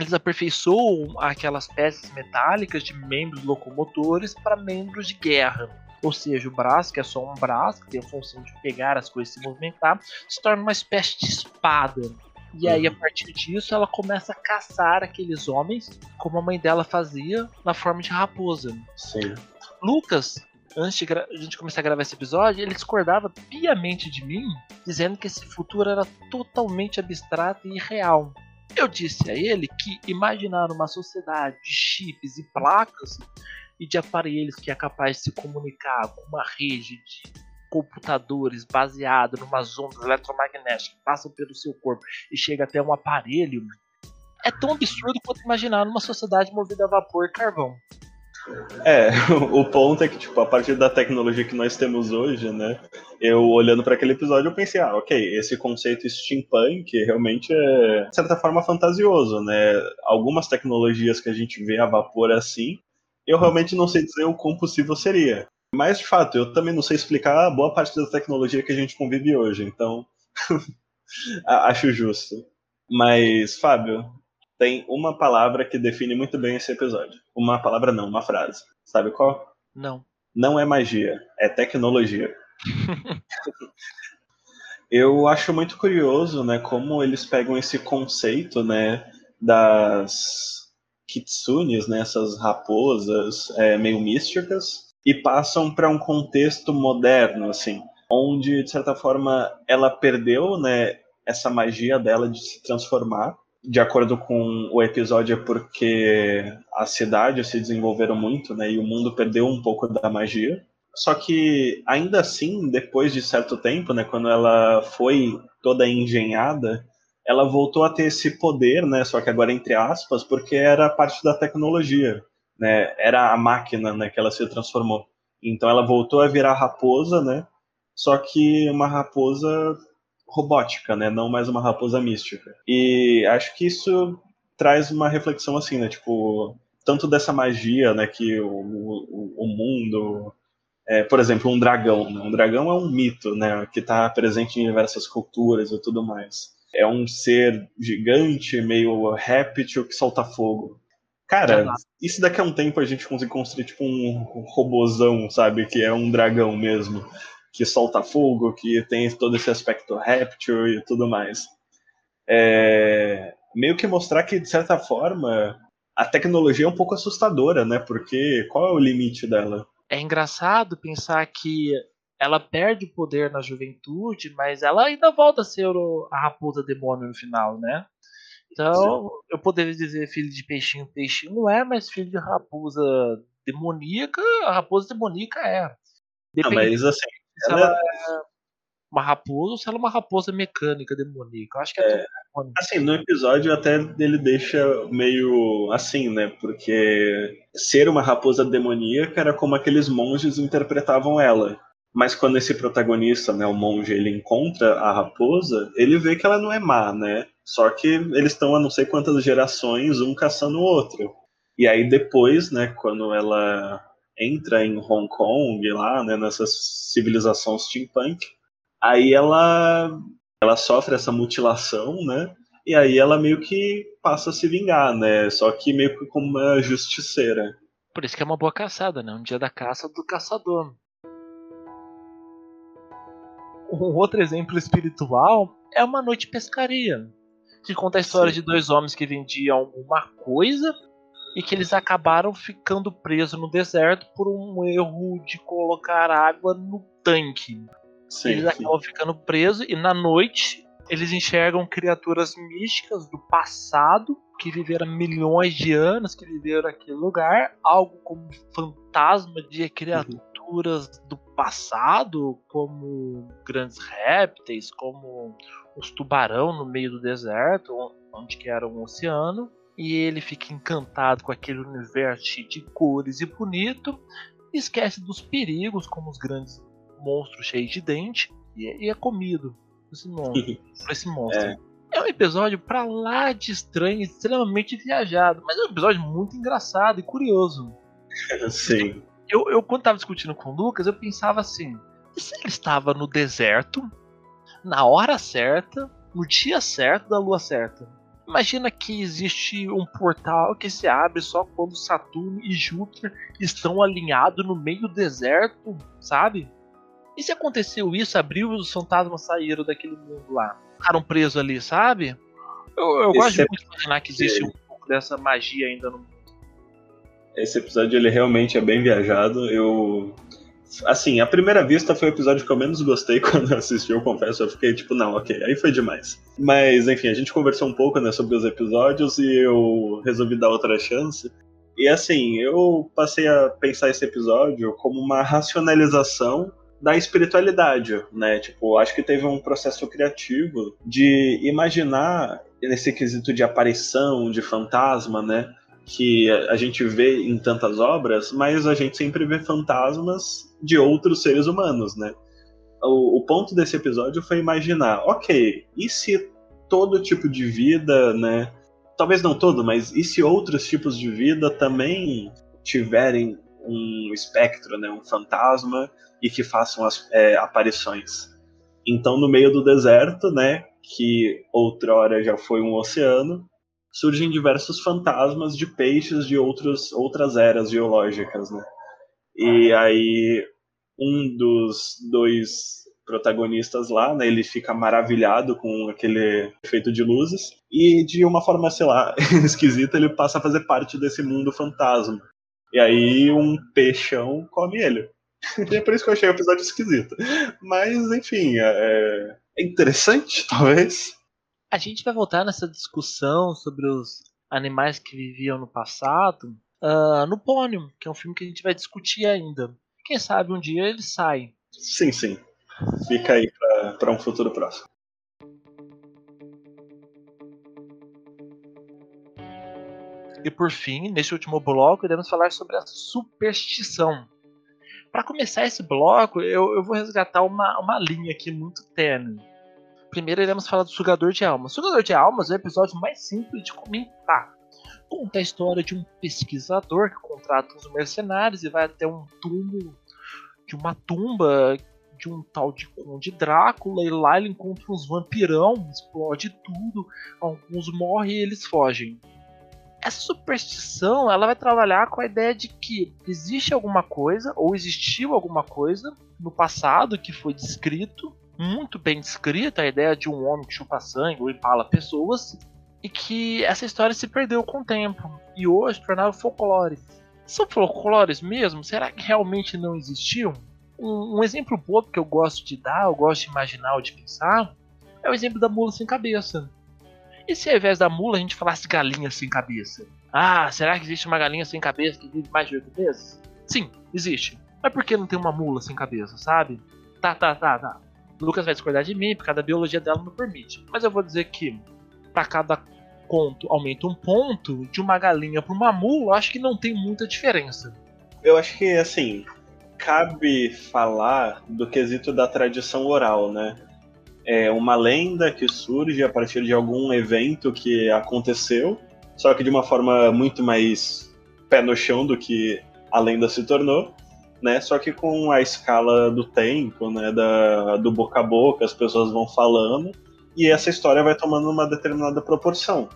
Eles aperfeiçoam aquelas peças metálicas de membros locomotores para membros de guerra. Ou seja, o braço, que é só um braço, que tem a função de pegar as coisas e se movimentar, se torna uma espécie de espada. E aí, a partir disso, ela começa a caçar aqueles homens, como a mãe dela fazia, na forma de raposa. sim. Lucas, antes de a gente começar a gravar esse episódio, ele discordava piamente de mim, dizendo que esse futuro era totalmente abstrato e irreal. Eu disse a ele que imaginar uma sociedade de chips e placas e de aparelhos que é capaz de se comunicar com uma rede de computadores baseado numas ondas eletromagnéticas que passam pelo seu corpo e chega até um aparelho é tão absurdo quanto imaginar uma sociedade movida a vapor e carvão. É, (laughs) o ponto é que, tipo, a partir da tecnologia que nós temos hoje, né? Eu olhando para aquele episódio, eu pensei, ah, ok, esse conceito steampunk realmente é, de certa forma, fantasioso, né? Algumas tecnologias que a gente vê a vapor assim, eu realmente não sei dizer o quão possível seria. Mas, de fato, eu também não sei explicar a boa parte da tecnologia que a gente convive hoje, então. (laughs) acho justo. Mas, Fábio, tem uma palavra que define muito bem esse episódio. Uma palavra não, uma frase. Sabe qual? Não. Não é magia, é tecnologia. (laughs) Eu acho muito curioso, né, como eles pegam esse conceito, né, das kitsunes, né, essas raposas é, meio místicas, e passam para um contexto moderno, assim, onde de certa forma ela perdeu, né, essa magia dela de se transformar. De acordo com o episódio, é porque as cidades se desenvolveram muito, né, e o mundo perdeu um pouco da magia. Só que ainda assim, depois de certo tempo, né, quando ela foi toda engenhada, ela voltou a ter esse poder, né, só que agora entre aspas, porque era parte da tecnologia, né, era a máquina, né, que ela se transformou. Então ela voltou a virar raposa, né, só que uma raposa robótica, né, não mais uma raposa mística. E acho que isso traz uma reflexão assim, né, tipo, tanto dessa magia, né, que o, o, o mundo é, por exemplo, um dragão. Né? Um dragão é um mito, né? Que está presente em diversas culturas e tudo mais. É um ser gigante, meio réptil que solta fogo. Cara, e se daqui a um tempo a gente conseguir construir tipo um robozão, sabe? Que é um dragão mesmo, que solta fogo, que tem todo esse aspecto réptil e tudo mais. É... Meio que mostrar que, de certa forma, a tecnologia é um pouco assustadora, né? Porque qual é o limite dela? É engraçado pensar que ela perde o poder na juventude, mas ela ainda volta a ser a raposa demônio no final, né? Então, Sim. eu poderia dizer filho de peixinho, peixinho não é, mas filho de raposa demoníaca, a raposa demoníaca é. Depende não, mas assim, se ela, ela é uma raposa ou se ela é uma raposa mecânica demoníaca. Eu acho que é, é Assim, no episódio até ele deixa meio assim, né? Porque ser uma raposa demoníaca era como aqueles monges interpretavam ela. Mas quando esse protagonista, né, o monge, ele encontra a raposa, ele vê que ela não é má, né? Só que eles estão a não sei quantas gerações, um caçando o outro. E aí depois, né, quando ela entra em Hong Kong, lá, né, nessa civilização steampunk, aí ela ela sofre essa mutilação, né? E aí ela meio que passa a se vingar, né? Só que meio que como uma justiceira. Por isso que é uma boa caçada, né? Um dia da caça do caçador. Um outro exemplo espiritual é uma noite de pescaria que conta a história Sim. de dois homens que vendiam uma coisa e que eles acabaram ficando presos no deserto por um erro de colocar água no tanque. Sim, eles acabam ficando presos e na noite eles enxergam criaturas místicas do passado que viveram milhões de anos, que viveram naquele lugar, algo como fantasma de criaturas uhum. do passado, como grandes répteis, como os tubarão no meio do deserto, onde que era um oceano, e ele fica encantado com aquele universo cheio de cores e bonito, esquece dos perigos, como os grandes monstros cheios de dente, e, e é comido por esse monstro. (laughs) por esse monstro. É. é um episódio pra lá de estranho, extremamente viajado, mas é um episódio muito engraçado e curioso. (laughs) Sim. Eu, eu, quando tava discutindo com o Lucas, eu pensava assim: e se ele estava no deserto, na hora certa, no dia certo da lua certa. Imagina que existe um portal que se abre só quando Saturno e Júpiter estão alinhados no meio do deserto, sabe? E se aconteceu isso, abriu e os fantasmas saíram daquele mundo lá? Ficaram presos ali, sabe? Eu, eu gosto é... muito de imaginar que existe um pouco dessa magia ainda no mundo. Esse episódio ele realmente é bem viajado. Eu Assim, a primeira vista foi o episódio que eu menos gostei (laughs) quando eu assisti, eu confesso. Eu fiquei tipo, não, ok, aí foi demais. Mas, enfim, a gente conversou um pouco né, sobre os episódios e eu resolvi dar outra chance. E assim, eu passei a pensar esse episódio como uma racionalização da espiritualidade, né? Tipo, acho que teve um processo criativo de imaginar nesse quesito de aparição, de fantasma, né? Que a gente vê em tantas obras, mas a gente sempre vê fantasmas de outros seres humanos, né? O, o ponto desse episódio foi imaginar, ok, e se todo tipo de vida, né? Talvez não todo, mas e se outros tipos de vida também tiverem um espectro, né, um fantasma e que façam as é, aparições. Então, no meio do deserto, né, que outrora já foi um oceano, surgem diversos fantasmas de peixes de outros, outras eras geológicas, né? E aí um dos dois protagonistas lá, né, ele fica maravilhado com aquele efeito de luzes e de uma forma, sei lá, (laughs) esquisita, ele passa a fazer parte desse mundo fantasma. E aí um peixão come ele. (laughs) E é por isso que eu achei o episódio esquisito. Mas, enfim, é, é interessante, (laughs) talvez. A gente vai voltar nessa discussão sobre os animais que viviam no passado uh, no Pônio, que é um filme que a gente vai discutir ainda. Quem sabe um dia ele sai. Sim, sim. Fica aí para um futuro próximo. E por fim, neste último bloco, iremos falar sobre a superstição. Para começar esse bloco, eu, eu, vou resgatar uma, uma linha aqui muito tênue. Primeiro iremos falar do Sugador de Almas. Sugador de Almas é o episódio mais simples de comentar conta a história de um pesquisador que contrata os mercenários e vai até um túmulo de uma tumba de um tal de Conde Drácula, e lá ele encontra uns vampirão, explode tudo, alguns morrem e eles fogem. Essa superstição ela vai trabalhar com a ideia de que existe alguma coisa, ou existiu alguma coisa no passado que foi descrito, muito bem descrita, a ideia de um homem que chupa sangue ou empala pessoas, e que essa história se perdeu com o tempo, e hoje tornava folclore. São folclores mesmo? Será que realmente não existiam? Um, um, exemplo bobo que eu gosto de dar, eu gosto de imaginar ou de pensar, é o exemplo da mula sem cabeça. E se ao invés da mula a gente falasse galinha sem cabeça? Ah, será que existe uma galinha sem cabeça que vive mais de oito meses? Sim, existe. Mas por que não tem uma mula sem cabeça, sabe? Tá, tá, tá, tá. Lucas vai discordar de mim, porque a biologia dela não permite. Mas eu vou dizer que para cada conto aumenta um ponto, de uma galinha para uma mula, acho que não tem muita diferença. Eu acho que, assim, cabe falar do quesito da tradição oral, né? É uma lenda que surge a partir de algum evento que aconteceu, só que de uma forma muito mais pé no chão do que a lenda se tornou, né? Só que com a escala do tempo, né? Da, do boca a boca, as pessoas vão falando e essa história vai tomando uma determinada proporção.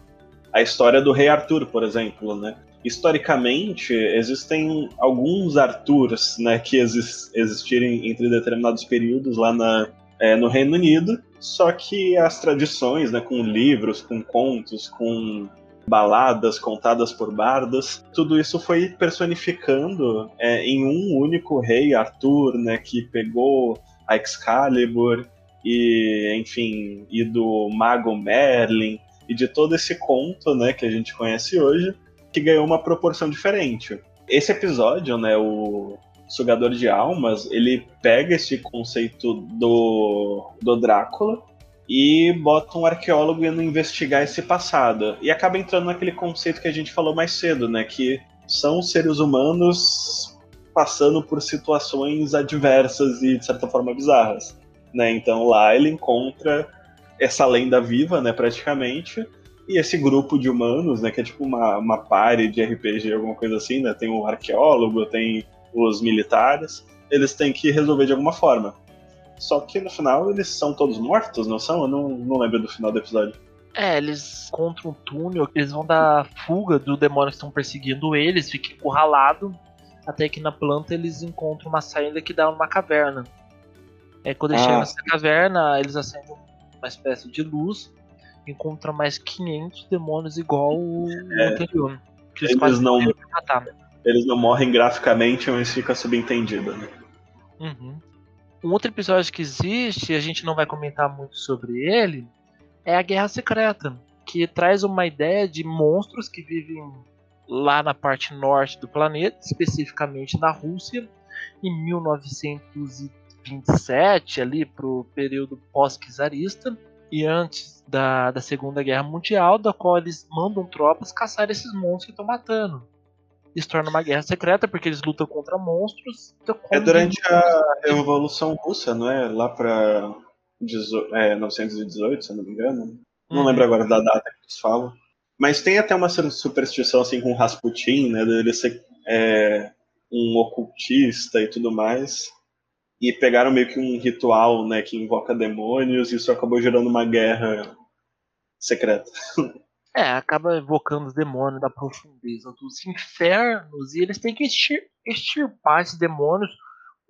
A história do rei Arthur, por exemplo, né? historicamente, existem alguns Arthurs né, que exis existirem entre determinados períodos lá na, é, no Reino Unido, só que as tradições, né, com livros, com contos, com baladas contadas por bardas, tudo isso foi personificando é, em um único rei, Arthur, né, que pegou a Excalibur e, enfim, e do mago Merlin e de todo esse conto, né, que a gente conhece hoje, que ganhou uma proporção diferente. Esse episódio, né, o Sugador de Almas, ele pega esse conceito do, do Drácula e bota um arqueólogo indo investigar esse passado. E acaba entrando naquele conceito que a gente falou mais cedo, né, que são seres humanos passando por situações adversas e, de certa forma, bizarras. Né? Então lá ele encontra essa lenda viva, né, praticamente, e esse grupo de humanos, né, que é tipo uma, uma party de RPG, alguma coisa assim, né? Tem o arqueólogo, tem os militares, eles têm que resolver de alguma forma. Só que no final eles são todos mortos, não são? Eu não, não lembro do final do episódio. É, eles encontram um túnel, eles vão dar fuga do demônio que estão perseguindo eles, ficam encurralados, até que na planta eles encontram uma saída que dá numa caverna. É, quando eles ah. chegam nessa caverna, eles acendem uma espécie de luz encontra mais 500 demônios igual o é, anterior. Que eles, eles não matar. Eles não morrem graficamente, mas fica subentendido, né? Uhum. Um outro episódio que existe, a gente não vai comentar muito sobre ele, é a Guerra Secreta, que traz uma ideia de monstros que vivem lá na parte norte do planeta, especificamente na Rússia, em 1927, ali pro período pós-czarista e antes da, da Segunda Guerra Mundial, da qual eles mandam tropas caçar esses monstros que estão matando. Isso torna uma guerra secreta, porque eles lutam contra monstros. É durante a Revolução Russa, não é? Lá pra é, 918, se eu não me engano. Não uhum. lembro agora da data que eles falam. Mas tem até uma superstição assim com Rasputin, né? Dele ser é, um ocultista e tudo mais e pegaram meio que um ritual, né, que invoca demônios, e isso acabou gerando uma guerra secreta. (laughs) É, acaba evocando os demônios da profundeza dos infernos, e eles têm que extirpar esses demônios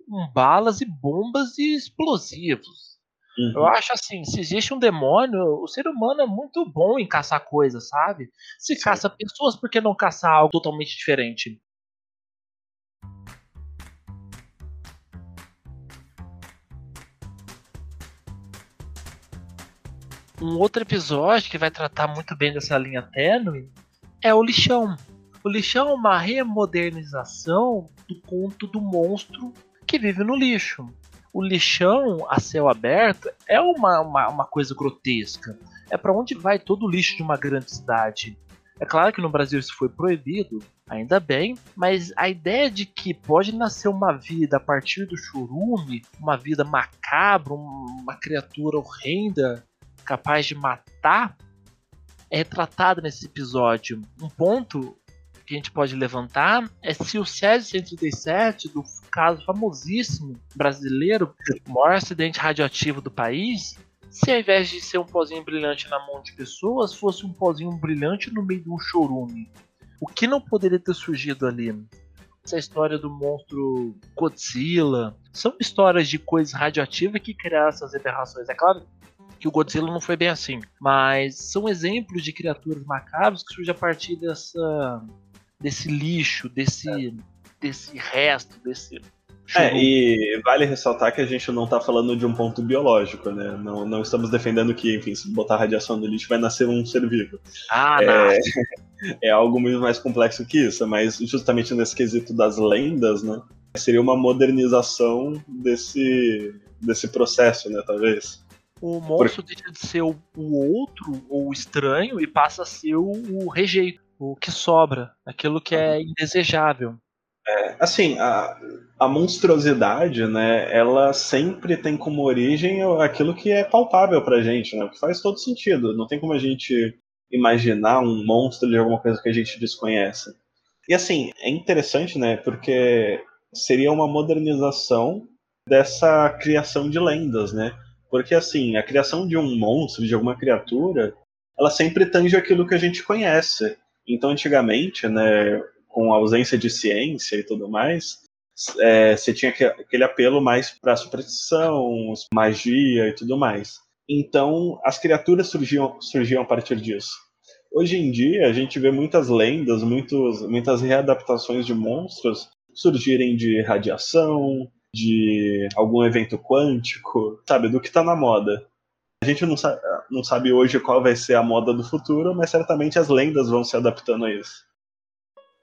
com balas e bombas e explosivos. Uhum. Eu acho assim, se existe um demônio, o ser humano é muito bom em caçar coisas, sabe? Se Sim. caça pessoas, por que não caçar algo totalmente diferente? Um outro episódio que vai tratar muito bem dessa linha tênue é o lixão. O lixão é uma remodernização do conto do monstro que vive no lixo. O lixão a céu aberto é uma, uma, uma coisa grotesca. É para onde vai todo o lixo de uma grande cidade. É claro que no Brasil isso foi proibido, ainda bem, mas a ideia de que pode nascer uma vida a partir do churume, uma vida macabra, uma criatura horrenda, capaz de matar é retratado nesse episódio. Um ponto que a gente pode levantar é se o Césio 137 do caso famosíssimo brasileiro, o maior acidente radioativo do país, se ao invés de ser um pozinho brilhante na mão de pessoas, fosse um pozinho brilhante no meio de um chorume. O que não poderia ter surgido ali? Essa história do monstro Godzilla. São histórias de coisas radioativas que criaram essas aberrações. É claro que o Godzilla não foi bem assim, mas são exemplos de criaturas macabras que surgem a partir dessa desse lixo, desse é. desse resto, desse é, e vale ressaltar que a gente não está falando de um ponto biológico, né? Não, não estamos defendendo que, enfim, se botar radiação no lixo vai nascer um ser vivo. Ah, é, (laughs) é algo muito mais complexo que isso, mas justamente nesse quesito das lendas, né? Seria uma modernização desse, desse processo, né? Talvez. O monstro Porque... deixa de ser o, o, outro ou o estranho e passa a ser o, o rejeito, o que sobra, aquilo que é indesejável. É, assim, a, a monstruosidade, né, ela sempre tem como origem aquilo que é palpável pra gente, né, que faz todo sentido. Não tem como a gente imaginar um monstro de alguma coisa que a gente desconhece. E assim, é interessante, né, porque seria uma modernização dessa criação de lendas, né? Porque assim, a criação de um monstro, de alguma criatura, ela sempre tange aquilo que a gente conhece. Então, antigamente, né, com a ausência de ciência e tudo mais, é, você tinha aquele apelo mais para superstição, magia e tudo mais. Então, as criaturas surgiam, surgiam a partir disso. Hoje em dia, a gente vê muitas lendas, muitos, muitas readaptações de monstros surgirem de radiação, de algum evento quântico, sabe, do que está na moda. A gente não sabe, não sabe hoje qual vai ser a moda do futuro, mas certamente as lendas vão se adaptando a isso.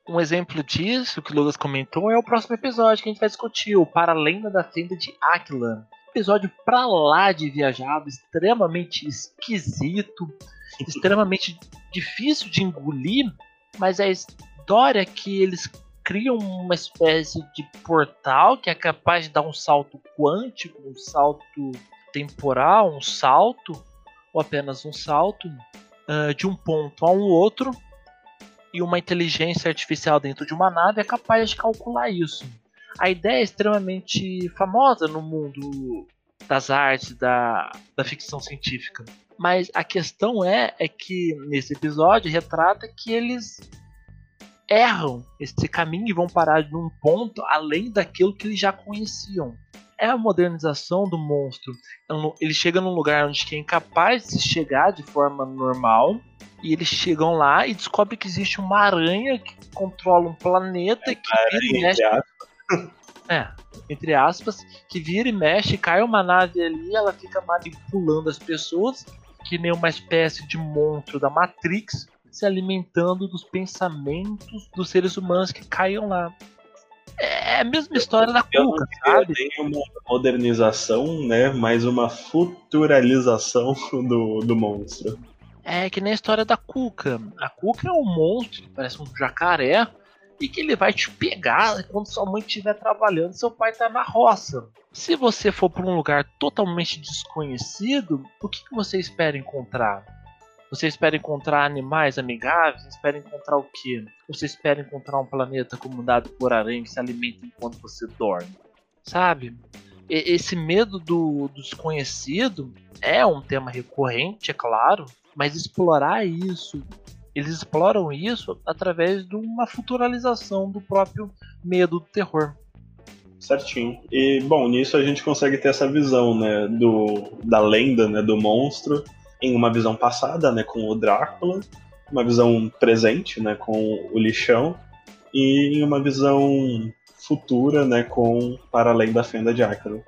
Um exemplo disso que o Lucas comentou é o próximo episódio que a gente vai discutir, o Paralenda da Fenda de Aquila. Episódio pra lá de viajado, extremamente esquisito, (laughs) extremamente difícil de engolir, mas a história que eles criam uma espécie de portal que é capaz de dar um salto quântico, um salto temporal, um salto, ou apenas um salto, uh, de um ponto a um outro, e uma inteligência artificial dentro de uma nave é capaz de calcular isso. A ideia é extremamente famosa no mundo das artes, da, da ficção científica. Mas a questão é, é que nesse episódio retrata que eles erram esse caminho e vão parar num ponto além daquilo que eles já conheciam. É a modernização do monstro. Então, ele chega num lugar onde é incapaz de chegar de forma normal e eles chegam lá e descobrem que existe uma aranha que controla um planeta é, que vira e mexe. É, entre aspas, que vira e mexe, cai uma nave ali, ela fica manipulando as pessoas, que nem uma espécie de monstro da Matrix, se alimentando dos pensamentos dos seres humanos que caiam lá. É a mesma história da Cuca, sabe? Tem uma modernização, né? Mais uma futuralização (laughs) do, do monstro. É que nem a história da Cuca. A Cuca é um monstro que parece um jacaré e que ele vai te pegar quando sua mãe estiver trabalhando e seu pai está na roça. Se você for para um lugar totalmente desconhecido, o que, que você espera encontrar? Você espera encontrar animais amigáveis? Espera encontrar o quê? Você espera encontrar um planeta comandado por aranha que se alimenta enquanto você dorme? Sabe? E esse medo do, do desconhecido é um tema recorrente, é claro, mas explorar isso, eles exploram isso através de uma futuralização do próprio medo do terror. Certinho. E bom, nisso a gente consegue ter essa visão, né, do da lenda, né, do monstro em uma visão passada, né, com o Drácula, uma visão presente, né, com o lixão e em uma visão futura, né, com Para Além da Fenda de Ácaro.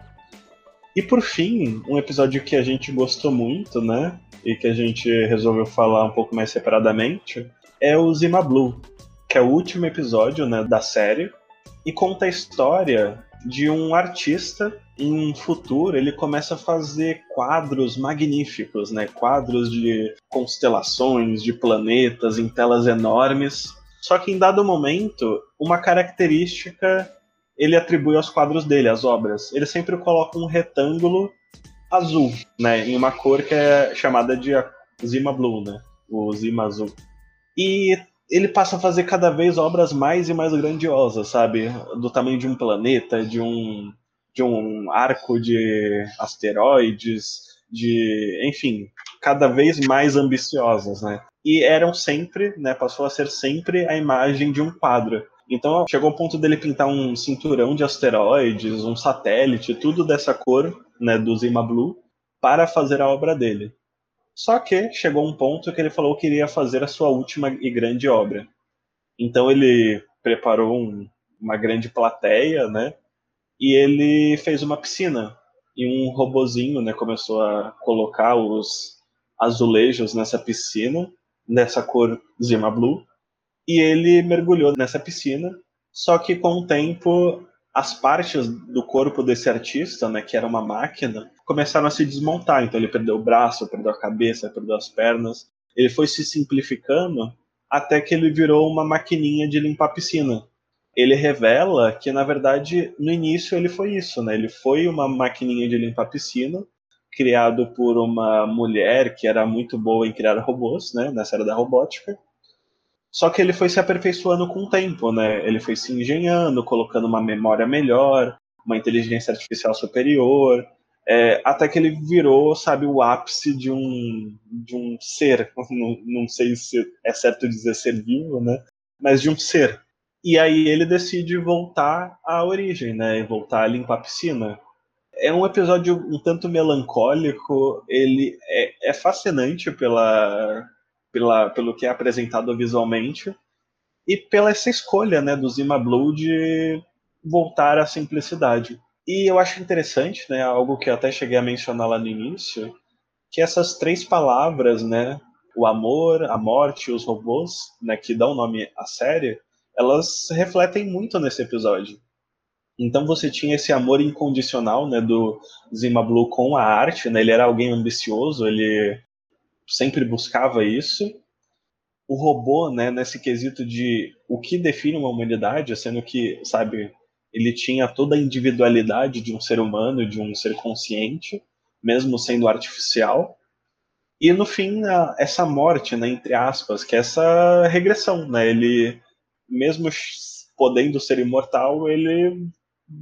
E por fim, um episódio que a gente gostou muito, né, e que a gente resolveu falar um pouco mais separadamente, é o Zima Blue, que é o último episódio né, da série e conta a história de um artista em um futuro ele começa a fazer quadros magníficos, né? Quadros de constelações, de planetas em telas enormes. Só que em dado momento, uma característica ele atribui aos quadros dele, às obras. Ele sempre coloca um retângulo azul, né? Em uma cor que é chamada de Zima Blue, né? O Zima Azul. E ele passa a fazer cada vez obras mais e mais grandiosas, sabe? Do tamanho de um planeta, de um, de um arco de asteroides, de, enfim, cada vez mais ambiciosas, né? E eram sempre, né, passou a ser sempre a imagem de um quadro. Então chegou ao ponto dele pintar um cinturão de asteroides, um satélite, tudo dessa cor, né, do Zima Blue, para fazer a obra dele. Só que chegou um ponto que ele falou que iria fazer a sua última e grande obra. Então ele preparou um, uma grande plateia, né? E ele fez uma piscina. E um robozinho, né, começou a colocar os azulejos nessa piscina, nessa cor Zima Blue. E ele mergulhou nessa piscina. Só que com o tempo as partes do corpo desse artista, né, que era uma máquina, começaram a se desmontar. Então ele perdeu o braço, perdeu a cabeça, perdeu as pernas. Ele foi se simplificando até que ele virou uma maquininha de limpar piscina. Ele revela que na verdade no início ele foi isso, né? Ele foi uma maquininha de limpar piscina, criado por uma mulher que era muito boa em criar robôs, né, nessa era da robótica só que ele foi se aperfeiçoando com o tempo, né? Ele foi se engenhando, colocando uma memória melhor, uma inteligência artificial superior, é, até que ele virou, sabe, o ápice de um, de um ser. (laughs) Não, não sei se é certo dizer ser vivo, né? Mas de um ser. E aí ele decide voltar à origem, né? Voltar a limpar a piscina. É um episódio um tanto melancólico, ele é, é fascinante pela, pela, pelo que é apresentado visualmente e pela essa escolha né, do Zima Blue de voltar à simplicidade. E eu acho interessante, né, algo que eu até cheguei a mencionar lá no início, que essas três palavras, né, o amor, a morte e os robôs, né, que dão nome à série, elas refletem muito nesse episódio. Então você tinha esse amor incondicional, né, do Zima Blue com a arte, né? Ele era alguém ambicioso, ele sempre buscava isso. O robô, né, nesse quesito de o que define uma humanidade, sendo que, sabe, ele tinha toda a individualidade de um ser humano, de um ser consciente, mesmo sendo artificial. E no fim, a, essa morte, né, entre aspas, que é essa regressão, né? Ele, mesmo podendo ser imortal, ele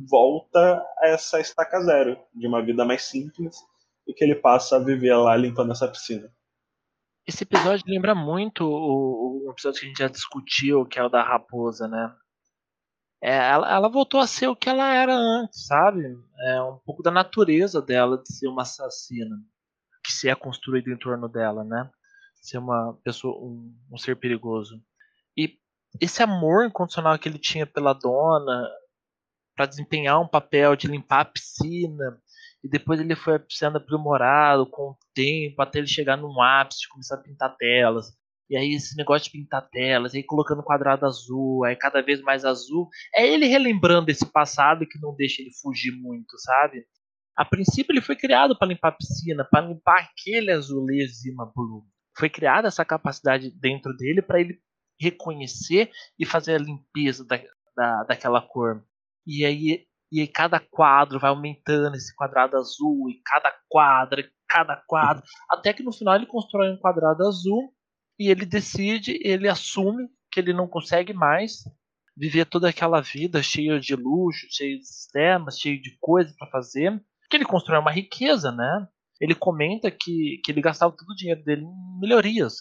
volta a essa estaca zero, de uma vida mais simples, e que ele passa a viver lá limpando essa piscina. Esse episódio lembra muito o, o episódio que a gente já discutiu, que é o da raposa, né? É, ela, ela, voltou a ser o que ela era antes, sabe? É um pouco da natureza dela de ser uma assassina, que se é construído em torno dela, né? Ser uma pessoa, um, um ser perigoso. E esse amor incondicional que ele tinha pela dona, para desempenhar um papel de limpar a piscina, e depois ele foi sendo aprimorado com o tempo, até ele chegar num ápice, começar a pintar telas. E aí esse negócio de pintar telas, aí colocando quadrado azul, aí cada vez mais azul. É ele relembrando esse passado que não deixa ele fugir muito, sabe? A princípio ele foi criado para limpar a piscina, para limpar aquele azulejo Zima Blue. Foi criada essa capacidade dentro dele para ele reconhecer e fazer a limpeza da, da, daquela cor. E aí e aí cada quadro vai aumentando esse quadrado azul, e cada quadro, cada quadro, até que no final ele constrói um quadrado azul e ele decide, ele assume que ele não consegue mais viver toda aquela vida cheia de luxo, cheia de sistemas, cheia de coisas para fazer, que ele constrói uma riqueza, né? Ele comenta que, que ele gastava todo o dinheiro dele em melhorias.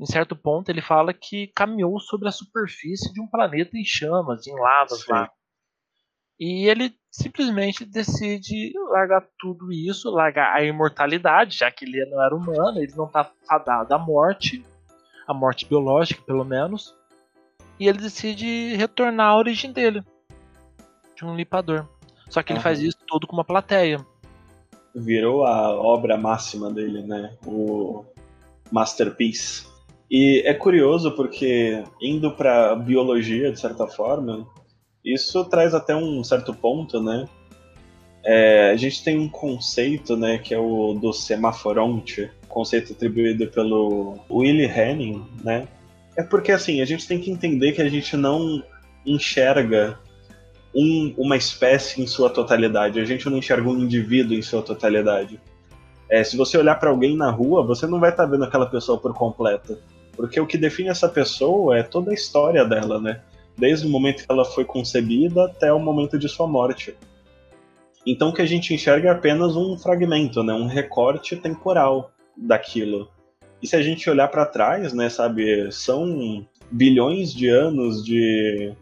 Em certo ponto, ele fala que caminhou sobre a superfície de um planeta em chamas, em lavas Sim. lá. E ele simplesmente decide largar tudo isso, largar a imortalidade, já que ele não era humano, ele não está fadado à morte, a morte biológica pelo menos, e ele decide retornar à origem dele, de um limpador. Só que ele faz isso tudo com uma plateia. Virou a obra máxima dele, né? O masterpiece. E é curioso porque indo para biologia de certa forma, isso traz até um certo ponto, né? É, a gente tem um conceito, né, que é o do semaforonte, conceito atribuído pelo Willie Henning, né? É porque assim, a gente tem que entender que a gente não enxerga um, uma espécie em sua totalidade, a gente não enxerga um indivíduo em sua totalidade. É, se você olhar para alguém na rua, você não vai estar tá vendo aquela pessoa por completa. Porque o que define essa pessoa é toda a história dela, né? Desde o momento que ela foi concebida até o momento de sua morte. Então o que a gente enxerga é apenas um fragmento, né? Um recorte temporal daquilo. E se a gente olhar para trás, né, sabe, são bilhões de anos de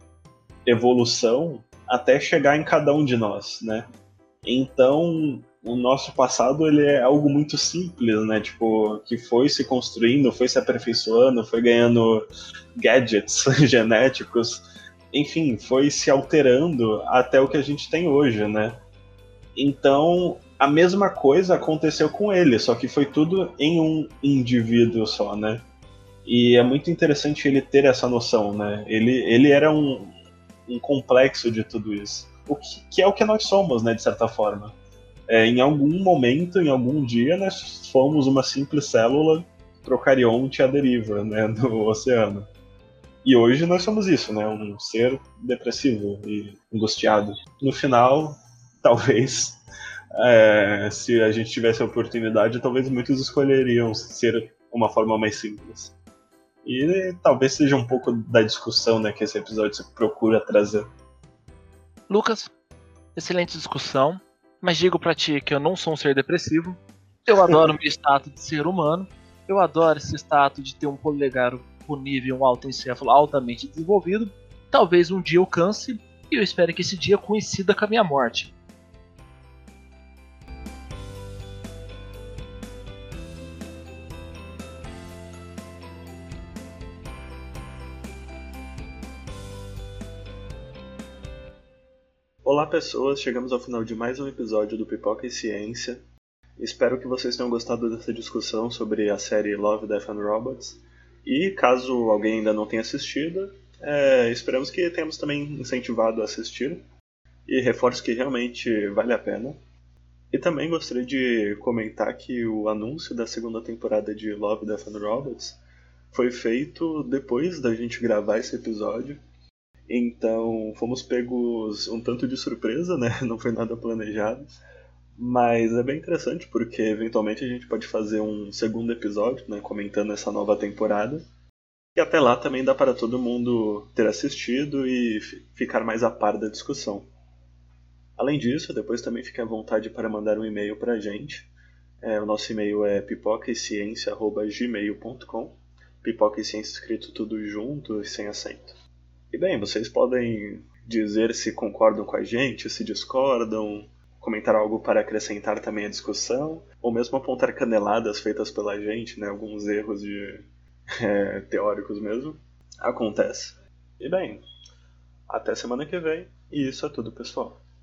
evolução até chegar em cada um de nós, né? Então, o nosso passado ele é algo muito simples, né? Tipo, que foi se construindo, foi se aperfeiçoando, foi ganhando gadgets (laughs) genéticos, enfim, foi se alterando até o que a gente tem hoje, né? Então, a mesma coisa aconteceu com ele, só que foi tudo em um indivíduo só, né? E é muito interessante ele ter essa noção, né? Ele, ele era um, um complexo de tudo isso. O que, que é o que nós somos, né, de certa forma é, em algum momento, em algum dia, nós fomos uma simples célula procarionte à deriva né, no oceano. E hoje nós somos isso, né, um ser depressivo e angustiado. No final, (laughs) talvez, é, se a gente tivesse a oportunidade, talvez muitos escolheriam ser uma forma mais simples. E talvez seja um pouco da discussão né, que esse episódio procura trazer. Lucas, excelente discussão mas digo para ti que eu não sou um ser depressivo. Eu adoro (laughs) meu status de ser humano. Eu adoro esse status de ter um polegar com nível um autoencéfalo altamente desenvolvido. Talvez um dia eu canse e eu espero que esse dia coincida com a minha morte. Olá pessoas, chegamos ao final de mais um episódio do Pipoca e Ciência. Espero que vocês tenham gostado dessa discussão sobre a série Love, Death and Robots. E caso alguém ainda não tenha assistido, é, esperamos que tenhamos também incentivado a assistir. E reforço que realmente vale a pena. E também gostaria de comentar que o anúncio da segunda temporada de Love, Death and Robots foi feito depois da gente gravar esse episódio. Então fomos pegos um tanto de surpresa, né? (laughs) Não foi nada planejado. Mas é bem interessante porque eventualmente a gente pode fazer um segundo episódio, né? Comentando essa nova temporada. E até lá também dá para todo mundo ter assistido e ficar mais a par da discussão. Além disso, depois também fique à vontade para mandar um e-mail para a gente. É, o nosso e-mail é pipocaeciência.gmail.com Pipoca e ciência escrito tudo junto e sem acento. E bem, vocês podem dizer se concordam com a gente, se discordam, comentar algo para acrescentar também a discussão, ou mesmo apontar caneladas feitas pela gente, né, alguns erros de (laughs) é, teóricos mesmo. Acontece. E bem, até semana que vem, e isso é tudo, pessoal.